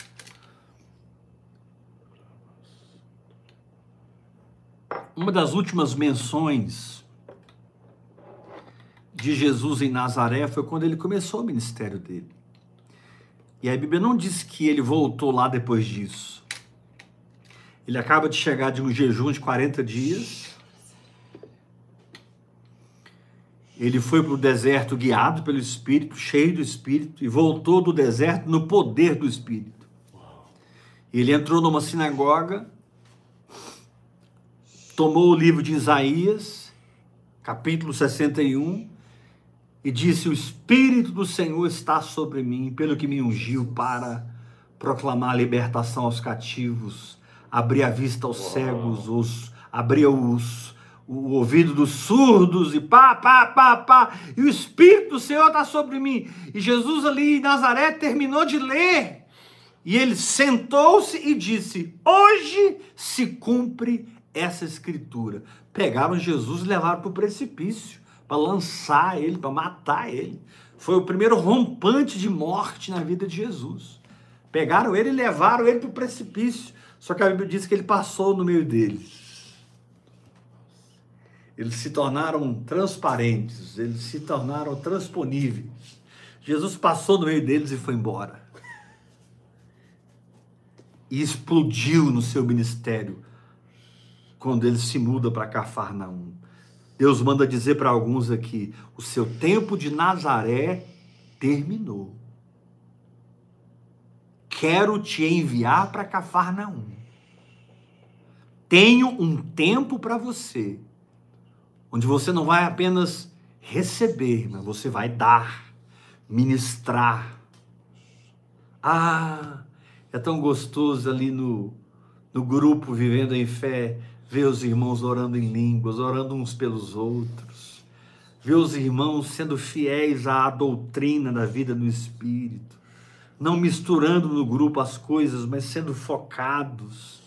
Uma das últimas menções de Jesus em Nazaré foi quando ele começou o ministério dele. E a Bíblia não diz que ele voltou lá depois disso. Ele acaba de chegar de um jejum de 40 dias. Ele foi para o deserto guiado pelo Espírito, cheio do Espírito, e voltou do deserto no poder do Espírito. Ele entrou numa sinagoga, tomou o livro de Isaías, capítulo 61, e disse: O Espírito do Senhor está sobre mim, pelo que me ungiu para proclamar a libertação aos cativos, abrir a vista aos cegos, os, abrir os, o ouvido dos surdos e pá, pá, pá, pá. E o Espírito do Senhor está sobre mim. E Jesus ali em Nazaré terminou de ler. E ele sentou-se e disse: Hoje se cumpre essa escritura. Pegaram Jesus e levaram para o precipício para lançar ele, para matar ele. Foi o primeiro rompante de morte na vida de Jesus. Pegaram ele e levaram ele para o precipício. Só que a Bíblia diz que ele passou no meio deles. Eles se tornaram transparentes, eles se tornaram transponíveis. Jesus passou no meio deles e foi embora. E explodiu no seu ministério quando ele se muda para Cafarnaum. Deus manda dizer para alguns aqui: o seu tempo de Nazaré terminou. Quero te enviar para Cafarnaum. Tenho um tempo para você, onde você não vai apenas receber, mas você vai dar, ministrar. Ah, é tão gostoso ali no, no grupo Vivendo em Fé ver os irmãos orando em línguas, orando uns pelos outros, ver os irmãos sendo fiéis à doutrina da vida no Espírito, não misturando no grupo as coisas, mas sendo focados,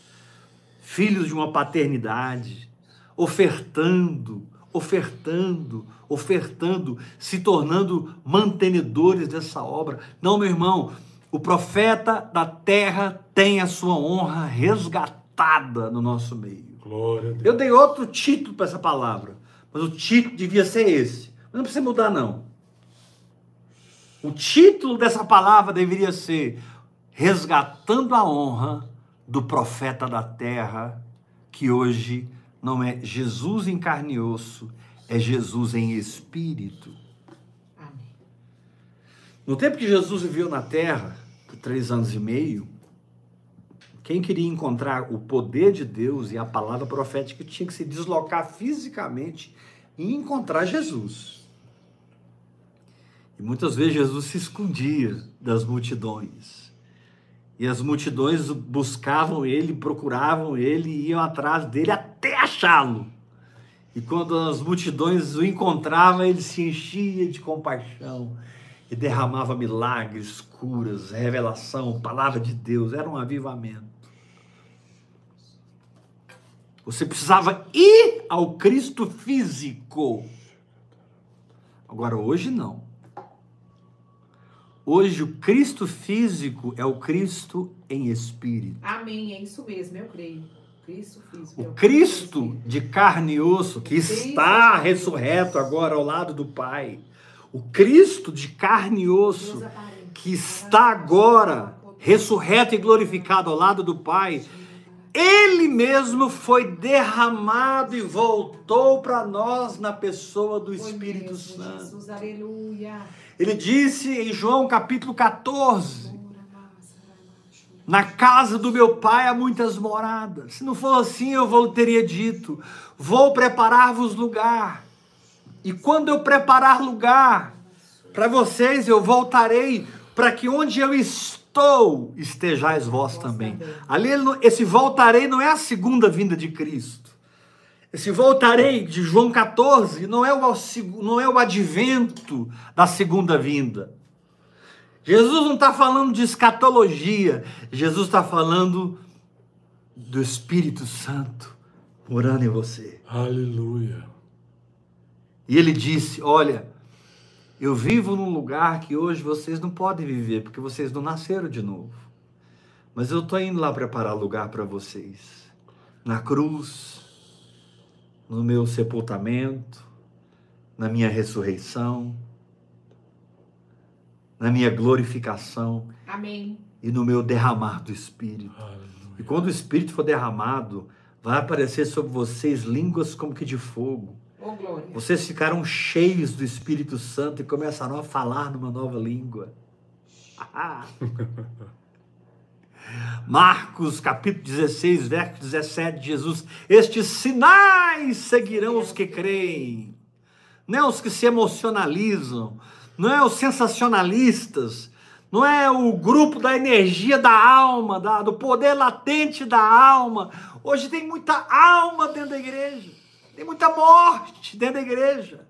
filhos de uma paternidade, ofertando, ofertando, ofertando, se tornando mantenedores dessa obra. Não, meu irmão, o profeta da terra tem a sua honra resgatada no nosso meio. Glória a Deus. Eu dei outro título para essa palavra, mas o título devia ser esse. Mas não precisa mudar, não. O título dessa palavra deveria ser Resgatando a honra do profeta da terra, que hoje não é Jesus em carne e osso, é Jesus em espírito. Amém. No tempo que Jesus viveu na terra, por três anos e meio, quem queria encontrar o poder de Deus e a palavra profética tinha que se deslocar fisicamente e encontrar Jesus. E muitas vezes Jesus se escondia das multidões. E as multidões buscavam ele, procuravam ele, iam atrás dele até achá-lo. E quando as multidões o encontravam, ele se enchia de compaixão e derramava milagres, curas, revelação, palavra de Deus. Era um avivamento. Você precisava ir ao Cristo físico. Agora, hoje não. Hoje o Cristo físico é o Cristo em espírito. Amém. É isso mesmo, eu creio. Cristo físico. é O o Cristo de carne e osso, que está ressurreto agora ao lado do Pai. O Cristo de carne e osso, que está agora ressurreto e glorificado ao lado do Pai, ele mesmo foi derramado e voltou para nós na pessoa do Espírito Santo. Jesus, aleluia. Ele disse em João capítulo 14: Na casa do meu pai há muitas moradas. Se não for assim, eu vou, teria dito: Vou preparar-vos lugar. E quando eu preparar lugar para vocês, eu voltarei para que onde eu estou estejais vós também. Ali, esse voltarei não é a segunda vinda de Cristo. Esse voltarei de João 14 não é o, não é o advento da segunda vinda. Jesus não está falando de escatologia, Jesus está falando do Espírito Santo morando em você. Aleluia. E ele disse: Olha, eu vivo num lugar que hoje vocês não podem viver, porque vocês não nasceram de novo. Mas eu estou indo lá preparar lugar para vocês. Na cruz, no meu sepultamento, na minha ressurreição, na minha glorificação Amém. e no meu derramar do Espírito. E Aleluia. quando o Espírito for derramado, vai aparecer sobre vocês línguas como que de fogo. Glória. Vocês ficaram cheios do Espírito Santo e começaram a falar numa nova língua. Marcos capítulo 16, verso 17, Jesus, estes sinais seguirão os que creem, não é os que se emocionalizam, não é os sensacionalistas, não é o grupo da energia da alma, da- do poder latente da alma. Hoje tem muita alma dentro da igreja, tem muita morte dentro da igreja,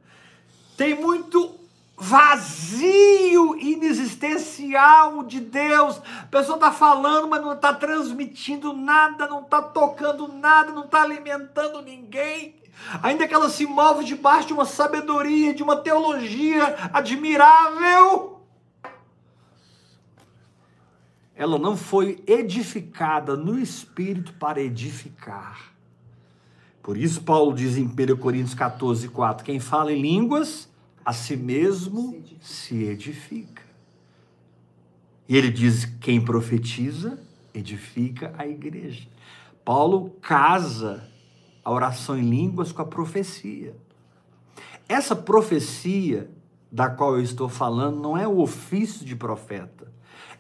tem muito vazio inexistencial de Deus. A pessoa está falando, mas não está transmitindo nada, não está tocando nada, não está alimentando ninguém. Ainda que ela se move debaixo de uma sabedoria, de uma teologia admirável, ela não foi edificada no espírito para edificar. Por isso, Paulo diz em 1 Coríntios 14, 4: quem fala em línguas, a si mesmo se edifica. E ele diz: quem profetiza, edifica a igreja. Paulo casa a oração em línguas com a profecia. Essa profecia da qual eu estou falando não é o ofício de profeta,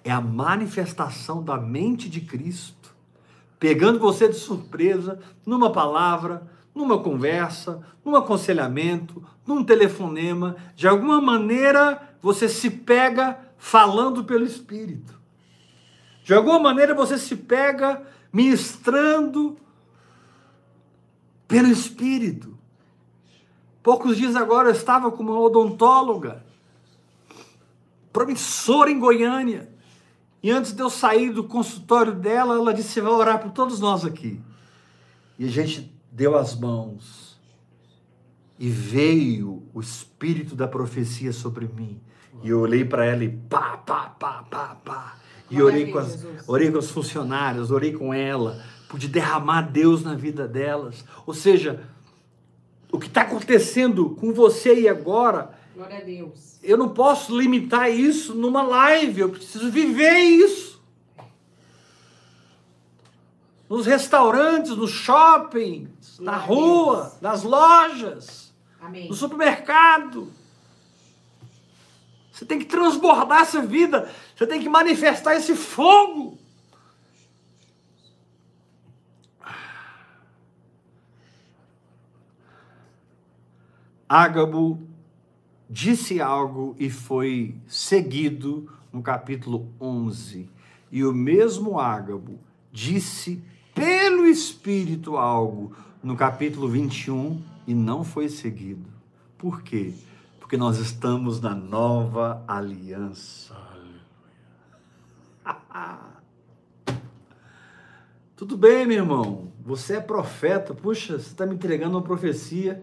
é a manifestação da mente de Cristo, pegando você de surpresa numa palavra, numa conversa, num aconselhamento, num telefonema, de alguma maneira você se pega falando pelo Espírito. De alguma maneira você se pega ministrando pelo Espírito. Poucos dias agora eu estava com uma odontóloga, promissora em Goiânia. E antes de eu sair do consultório dela, ela disse: Você vai orar por todos nós aqui. E a gente deu as mãos. E veio o espírito da profecia sobre mim. E eu olhei para ela e pá, pá, pá, pá, pá. E orei com, as, orei com as funcionárias, orei com ela. Pude derramar Deus na vida delas. Ou seja, o que está acontecendo com você e agora Glória a Deus. eu não posso limitar isso numa live, eu preciso viver isso. Nos restaurantes, nos shoppings, na Glória a rua, nas lojas, Amém. no supermercado. Você tem que transbordar essa vida, você tem que manifestar esse fogo. Ágabo disse algo e foi seguido no capítulo 11. E o mesmo Ágabo disse pelo Espírito algo no capítulo 21 e não foi seguido. Por quê? Porque nós estamos na nova aliança. Tudo bem, meu irmão. Você é profeta. Puxa, você está me entregando uma profecia.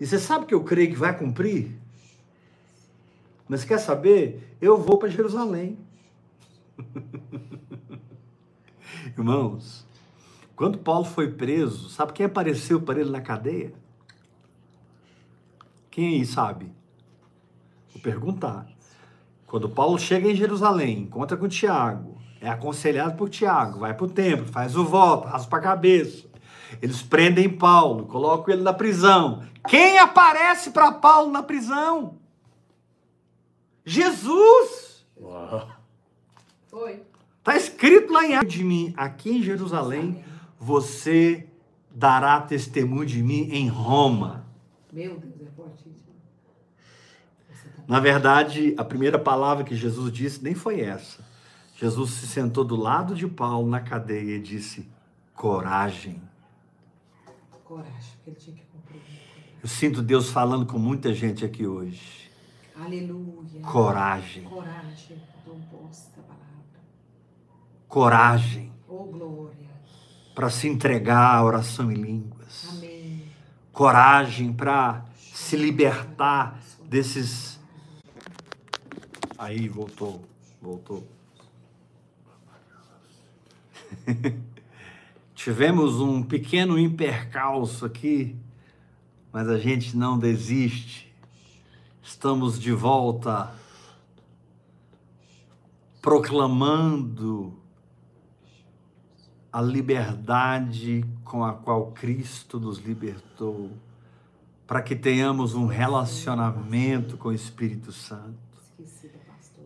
E você sabe que eu creio que vai cumprir? Mas quer saber? Eu vou para Jerusalém. Irmãos, quando Paulo foi preso, sabe quem apareceu para ele na cadeia? Quem aí sabe? Vou perguntar. Quando Paulo chega em Jerusalém, encontra com Tiago, é aconselhado por Tiago, vai para o templo, faz o voto, raspa a cabeça. Eles prendem Paulo, colocam ele na prisão. Quem aparece para Paulo na prisão? Jesus! Uau. Foi. Está escrito lá em de mim, aqui em Jerusalém, você dará testemunho de mim em Roma. Meu Deus, é fortíssimo. Tá- Na verdade, a primeira palavra que Jesus disse nem foi essa. Jesus se sentou do lado de Paulo na cadeia e disse: coragem. Coragem, porque ele tinha que cumprir. Eu sinto Deus falando com muita gente aqui hoje. Aleluia. Coragem, Coragem. Coragem Oh, glória. para se entregar à oração em línguas. Amém. Coragem para se libertar desses. Aí, voltou, voltou. Tivemos um pequeno impercalço aqui, mas a gente não desiste. Estamos de volta proclamando a liberdade com a qual Cristo nos libertou, para que tenhamos um relacionamento com o Espírito Santo.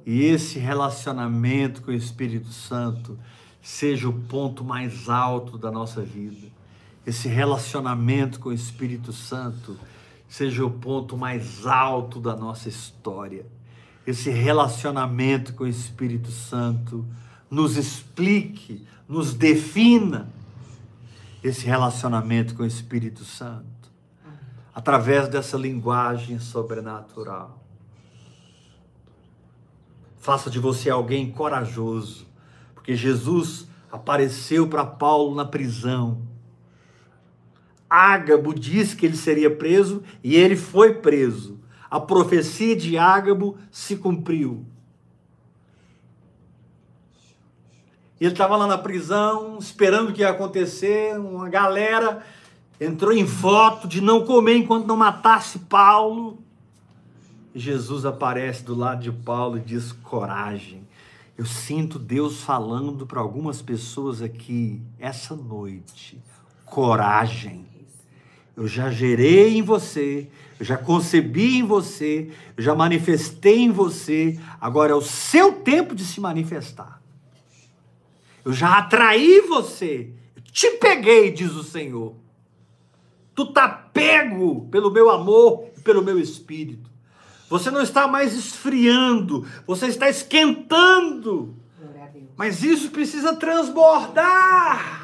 E esse relacionamento com o Espírito Santo seja o ponto mais alto da nossa vida. Esse relacionamento com o Espírito Santo seja o ponto mais alto da nossa história. Esse relacionamento com o Espírito Santo nos explique, nos defina esse relacionamento com o Espírito Santo através dessa linguagem sobrenatural. Faça de você alguém corajoso, porque Jesus apareceu para Paulo na prisão. Ágabo disse que ele seria preso e ele foi preso. A profecia de Ágabo se cumpriu. Ele estava lá na prisão, esperando o que ia acontecer. Uma galera entrou em voto de não comer enquanto não matasse Paulo. Jesus aparece do lado de Paulo e diz: coragem. Eu sinto Deus falando para algumas pessoas aqui essa noite. Coragem. Eu já gerei em você, eu já concebi em você, eu já manifestei em você. Agora é o seu tempo de se manifestar. Eu já atraí você, eu te peguei, diz o Senhor. Tu tá pego pelo meu amor e pelo meu espírito. Você não está mais esfriando, você está esquentando. Mas isso precisa transbordar.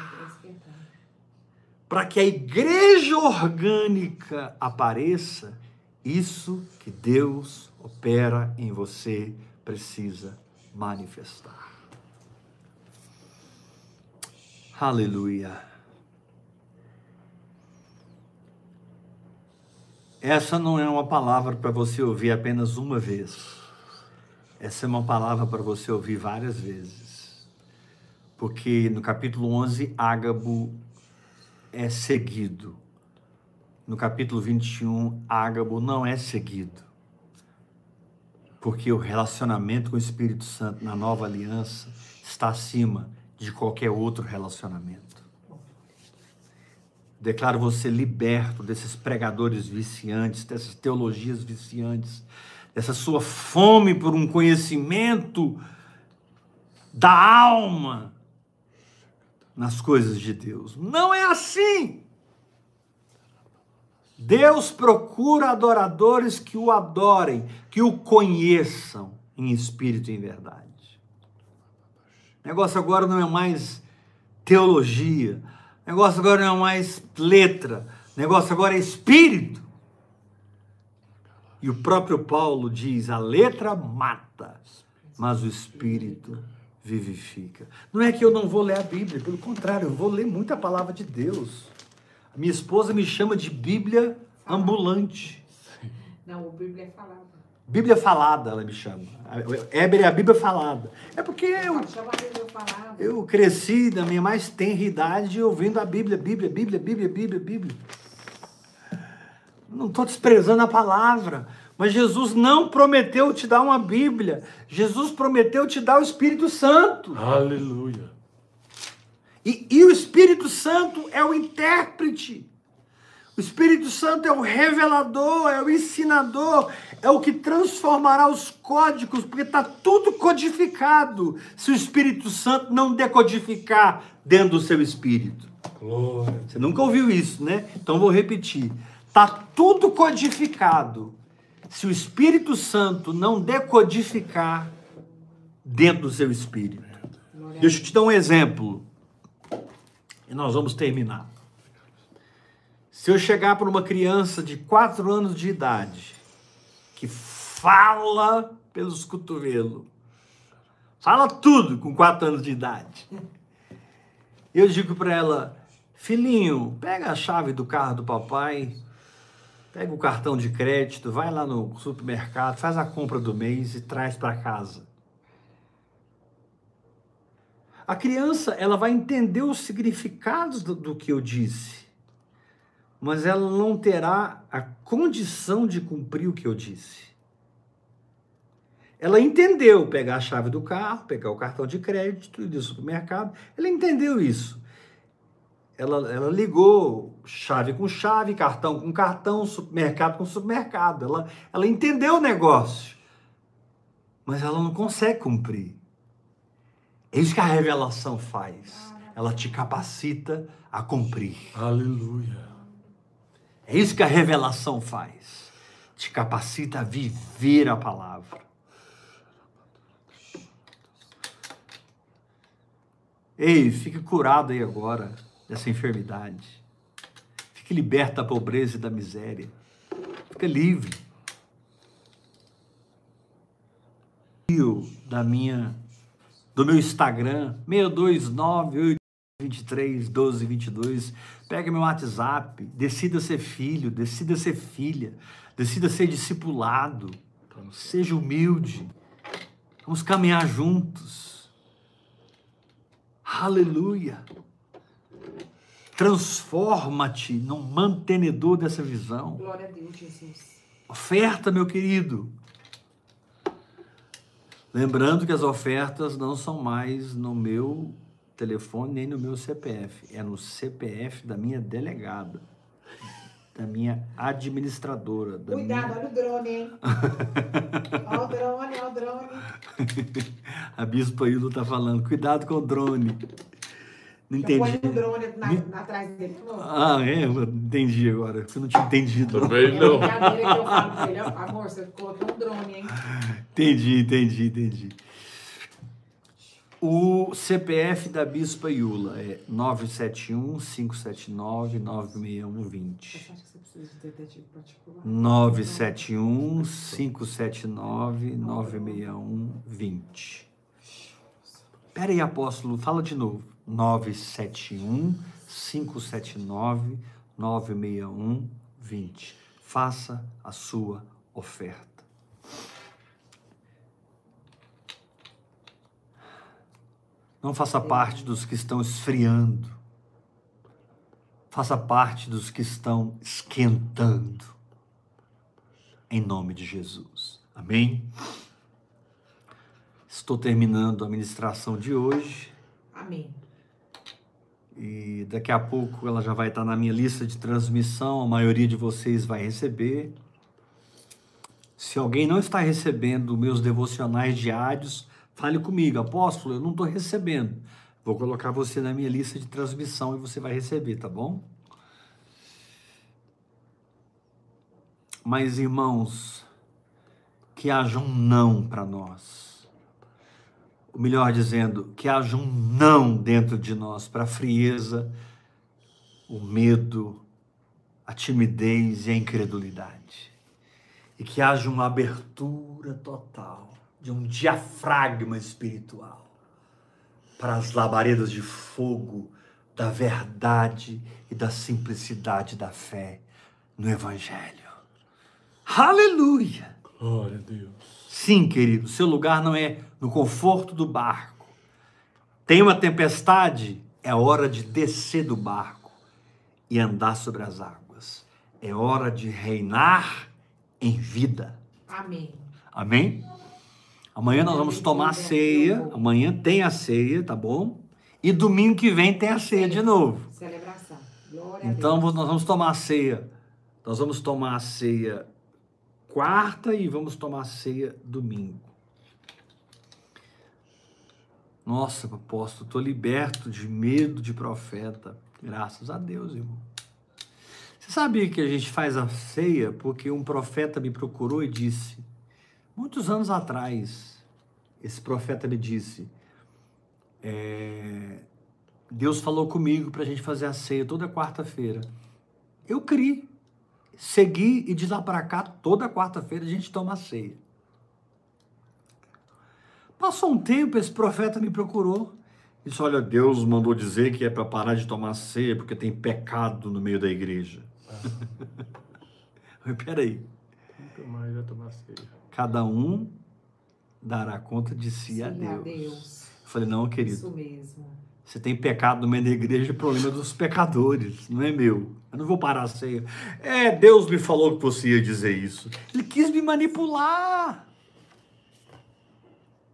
Para que a igreja orgânica apareça. Isso que Deus opera em você precisa manifestar. Aleluia. Essa não é uma palavra para você ouvir apenas uma vez. Essa é uma palavra para você ouvir várias vezes. Porque no capítulo 11, Ágabo é seguido. No capítulo 21, Ágabo não é seguido. Porque o relacionamento com o Espírito Santo na nova aliança está acima de qualquer outro relacionamento. Declaro você liberto desses pregadores viciantes, dessas teologias viciantes, dessa sua fome por um conhecimento da alma nas coisas de Deus. Não é assim. Deus procura adoradores que o adorem, que o conheçam em espírito e em verdade. O negócio agora não é mais teologia, o negócio agora não é mais letra, o negócio agora é espírito. E o próprio Paulo diz: a letra mata, mas o espírito vivifica. Não é que eu não vou ler a Bíblia, pelo contrário, eu vou ler muita palavra de Deus. A minha esposa me chama de Bíblia ambulante. Não, o Bíblia é falada. Bíblia falada, ela me chama. Éber é a Bíblia falada. É porque eu, eu cresci na minha mais tenra idade ouvindo a Bíblia, Bíblia, Bíblia, Bíblia, Bíblia, Bíblia. Não estou desprezando a palavra, mas Jesus não prometeu te dar uma Bíblia. Jesus prometeu te dar o Espírito Santo. Aleluia. E, e o Espírito Santo é o intérprete. O Espírito Santo é o revelador, é o ensinador, é o que transformará os códigos, porque está tudo codificado. Se o Espírito Santo não decodificar dentro do seu espírito. Glória. Você nunca ouviu isso, né? Então vou repetir. Está tudo codificado. Se o Espírito Santo não decodificar dentro do seu espírito. Deixa eu te dar um exemplo. E nós vamos terminar. Se eu chegar para uma criança de 4 anos de idade, que fala pelos cotovelos, fala tudo com 4 anos de idade, eu digo para ela: filhinho, pega a chave do carro do papai, pega o cartão de crédito, vai lá no supermercado, faz a compra do mês e traz para casa. A criança, ela vai entender os significados do, do que eu disse, mas ela não terá a condição de cumprir o que eu disse. Ela entendeu pegar a chave do carro, pegar o cartão de crédito do supermercado. Ela entendeu isso. Ela, ela ligou chave com chave, cartão com cartão, supermercado com supermercado. Ela, ela entendeu o negócio, mas ela não consegue cumprir. É isso que a revelação faz. Ela te capacita a cumprir. Aleluia. É isso que a revelação faz. Te capacita a viver a palavra. Ei, fique curado aí agora dessa enfermidade. Fique liberto da pobreza e da miséria. Fique livre. Da minha do meu Instagram 629831222. Pega meu WhatsApp, decida ser filho, decida ser filha, decida ser discipulado. Seja humilde. Vamos caminhar juntos. Aleluia. Transforma-te num mantenedor dessa visão. Glória a Deus, Jesus. Oferta, meu querido. Lembrando que as ofertas não são mais no meu telefone nem no meu CPF, é no CPF da minha delegada, da minha administradora. Da Cuidado, minha... olha o drone, hein? olha o drone, olha o drone. A Bispo Hildo está falando, cuidado com o drone. Não entendi. Põe um drone na, na, atrás dele. Ah, é? Eu entendi agora. Eu não tinha entendido. Também não. É brincadeira que eu falo pra ele. Amor, você colocou um drone, hein? Entendi, entendi, entendi. O CPF da Bispa Iula é 971 579 96120. 971 579 96120. Pera aí, apóstolo, fala de novo. 971 579 96120. Faça a sua oferta. Não faça parte dos que estão esfriando. Faça parte dos que estão esquentando. Em nome de Jesus. Amém? Estou terminando a ministração de hoje. Amém. E daqui a pouco ela já vai estar na minha lista de transmissão, a maioria de vocês vai receber. Se alguém não está recebendo meus devocionais diários, fale comigo, apóstolo, eu não estou recebendo. Vou colocar você na minha lista de transmissão e você vai receber, tá bom? Mas irmãos, que haja um não para nós ou melhor dizendo, que haja um não dentro de nós para a frieza, o medo, a timidez e a incredulidade. E que haja uma abertura total de um diafragma espiritual para as labaredas de fogo da verdade e da simplicidade da fé no Evangelho. Aleluia! Glória a Deus. Sim, querido, seu lugar não é no conforto do barco. Tem uma tempestade, é hora de descer do barco e andar sobre as águas. É hora de reinar em vida. Amém. Amém? Amanhã nós vamos tomar a ceia. Amanhã tem a ceia, tá bom? E domingo que vem tem a ceia de novo. Celebração. Então nós vamos tomar a ceia. Nós vamos tomar a ceia quarta e vamos tomar ceia domingo. Nossa, apóstolo, estou liberto de medo de profeta. Graças a Deus, irmão. Você sabia que a gente faz a ceia porque um profeta me procurou e disse, muitos anos atrás, esse profeta me disse, é, Deus falou comigo para a gente fazer a ceia toda quarta-feira. Eu criei seguir e de lá para cá, toda quarta-feira a gente toma ceia. Passou um tempo, esse profeta me procurou. Disse: Olha, Deus mandou dizer que é para parar de tomar ceia porque tem pecado no meio da igreja. Mas peraí. Nunca mais vai tomar ceia. Cada um dará conta de si Sim, a Deus. a Deus. Eu falei: Não, querido. Isso mesmo. Você tem pecado no meio da igreja, o problema é dos pecadores, não é meu. Eu não vou parar a ceia. É, Deus me falou que você ia dizer isso. Ele quis me manipular.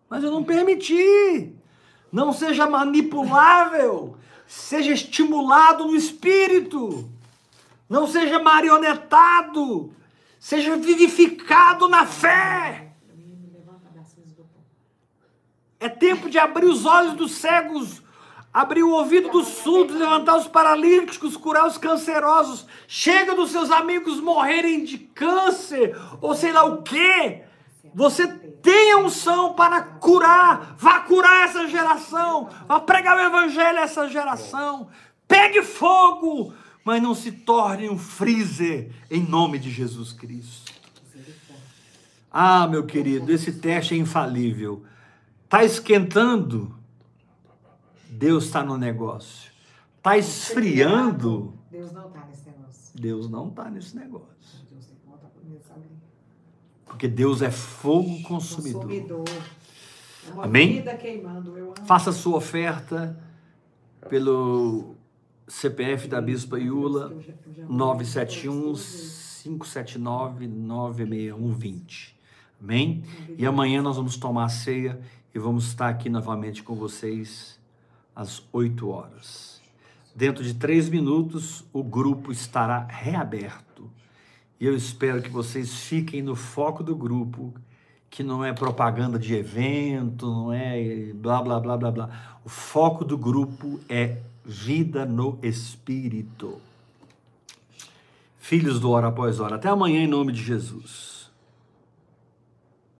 Mas eu não permiti. Não seja manipulável. Seja estimulado no espírito. Não seja marionetado. Seja vivificado na fé. É tempo de abrir os olhos dos cegos, abrir o ouvido dos surdos, levantar os paralíticos, curar os cancerosos. Chega dos seus amigos morrerem de câncer ou sei lá o quê. Você tem a unção para curar. Vá curar essa geração. Vá pregar o evangelho a essa geração. Pegue fogo, mas não se torne um freezer em nome de Jesus Cristo. Ah, meu querido, esse teste é infalível. Está esquentando, Deus está no negócio. Está esfriando, Deus não está nesse negócio. Deus não está nesse negócio. Deus tem que voltar para mim, sabe? Porque Deus é fogo consumidor. Consumidor. É Amém? Faça sua oferta pelo CPF da Bispa Iula, Eu já- eu já- 971 579 96120. Amém? E amanhã nós vamos tomar a ceia e vamos estar aqui novamente com vocês às 8 horas. Dentro de três minutos, o grupo estará reaberto. E eu espero que vocês fiquem no foco do grupo, que não é propaganda de evento, não é blá blá blá blá blá. O foco do grupo é vida no espírito. Filhos do hora após hora. Até amanhã em nome de Jesus.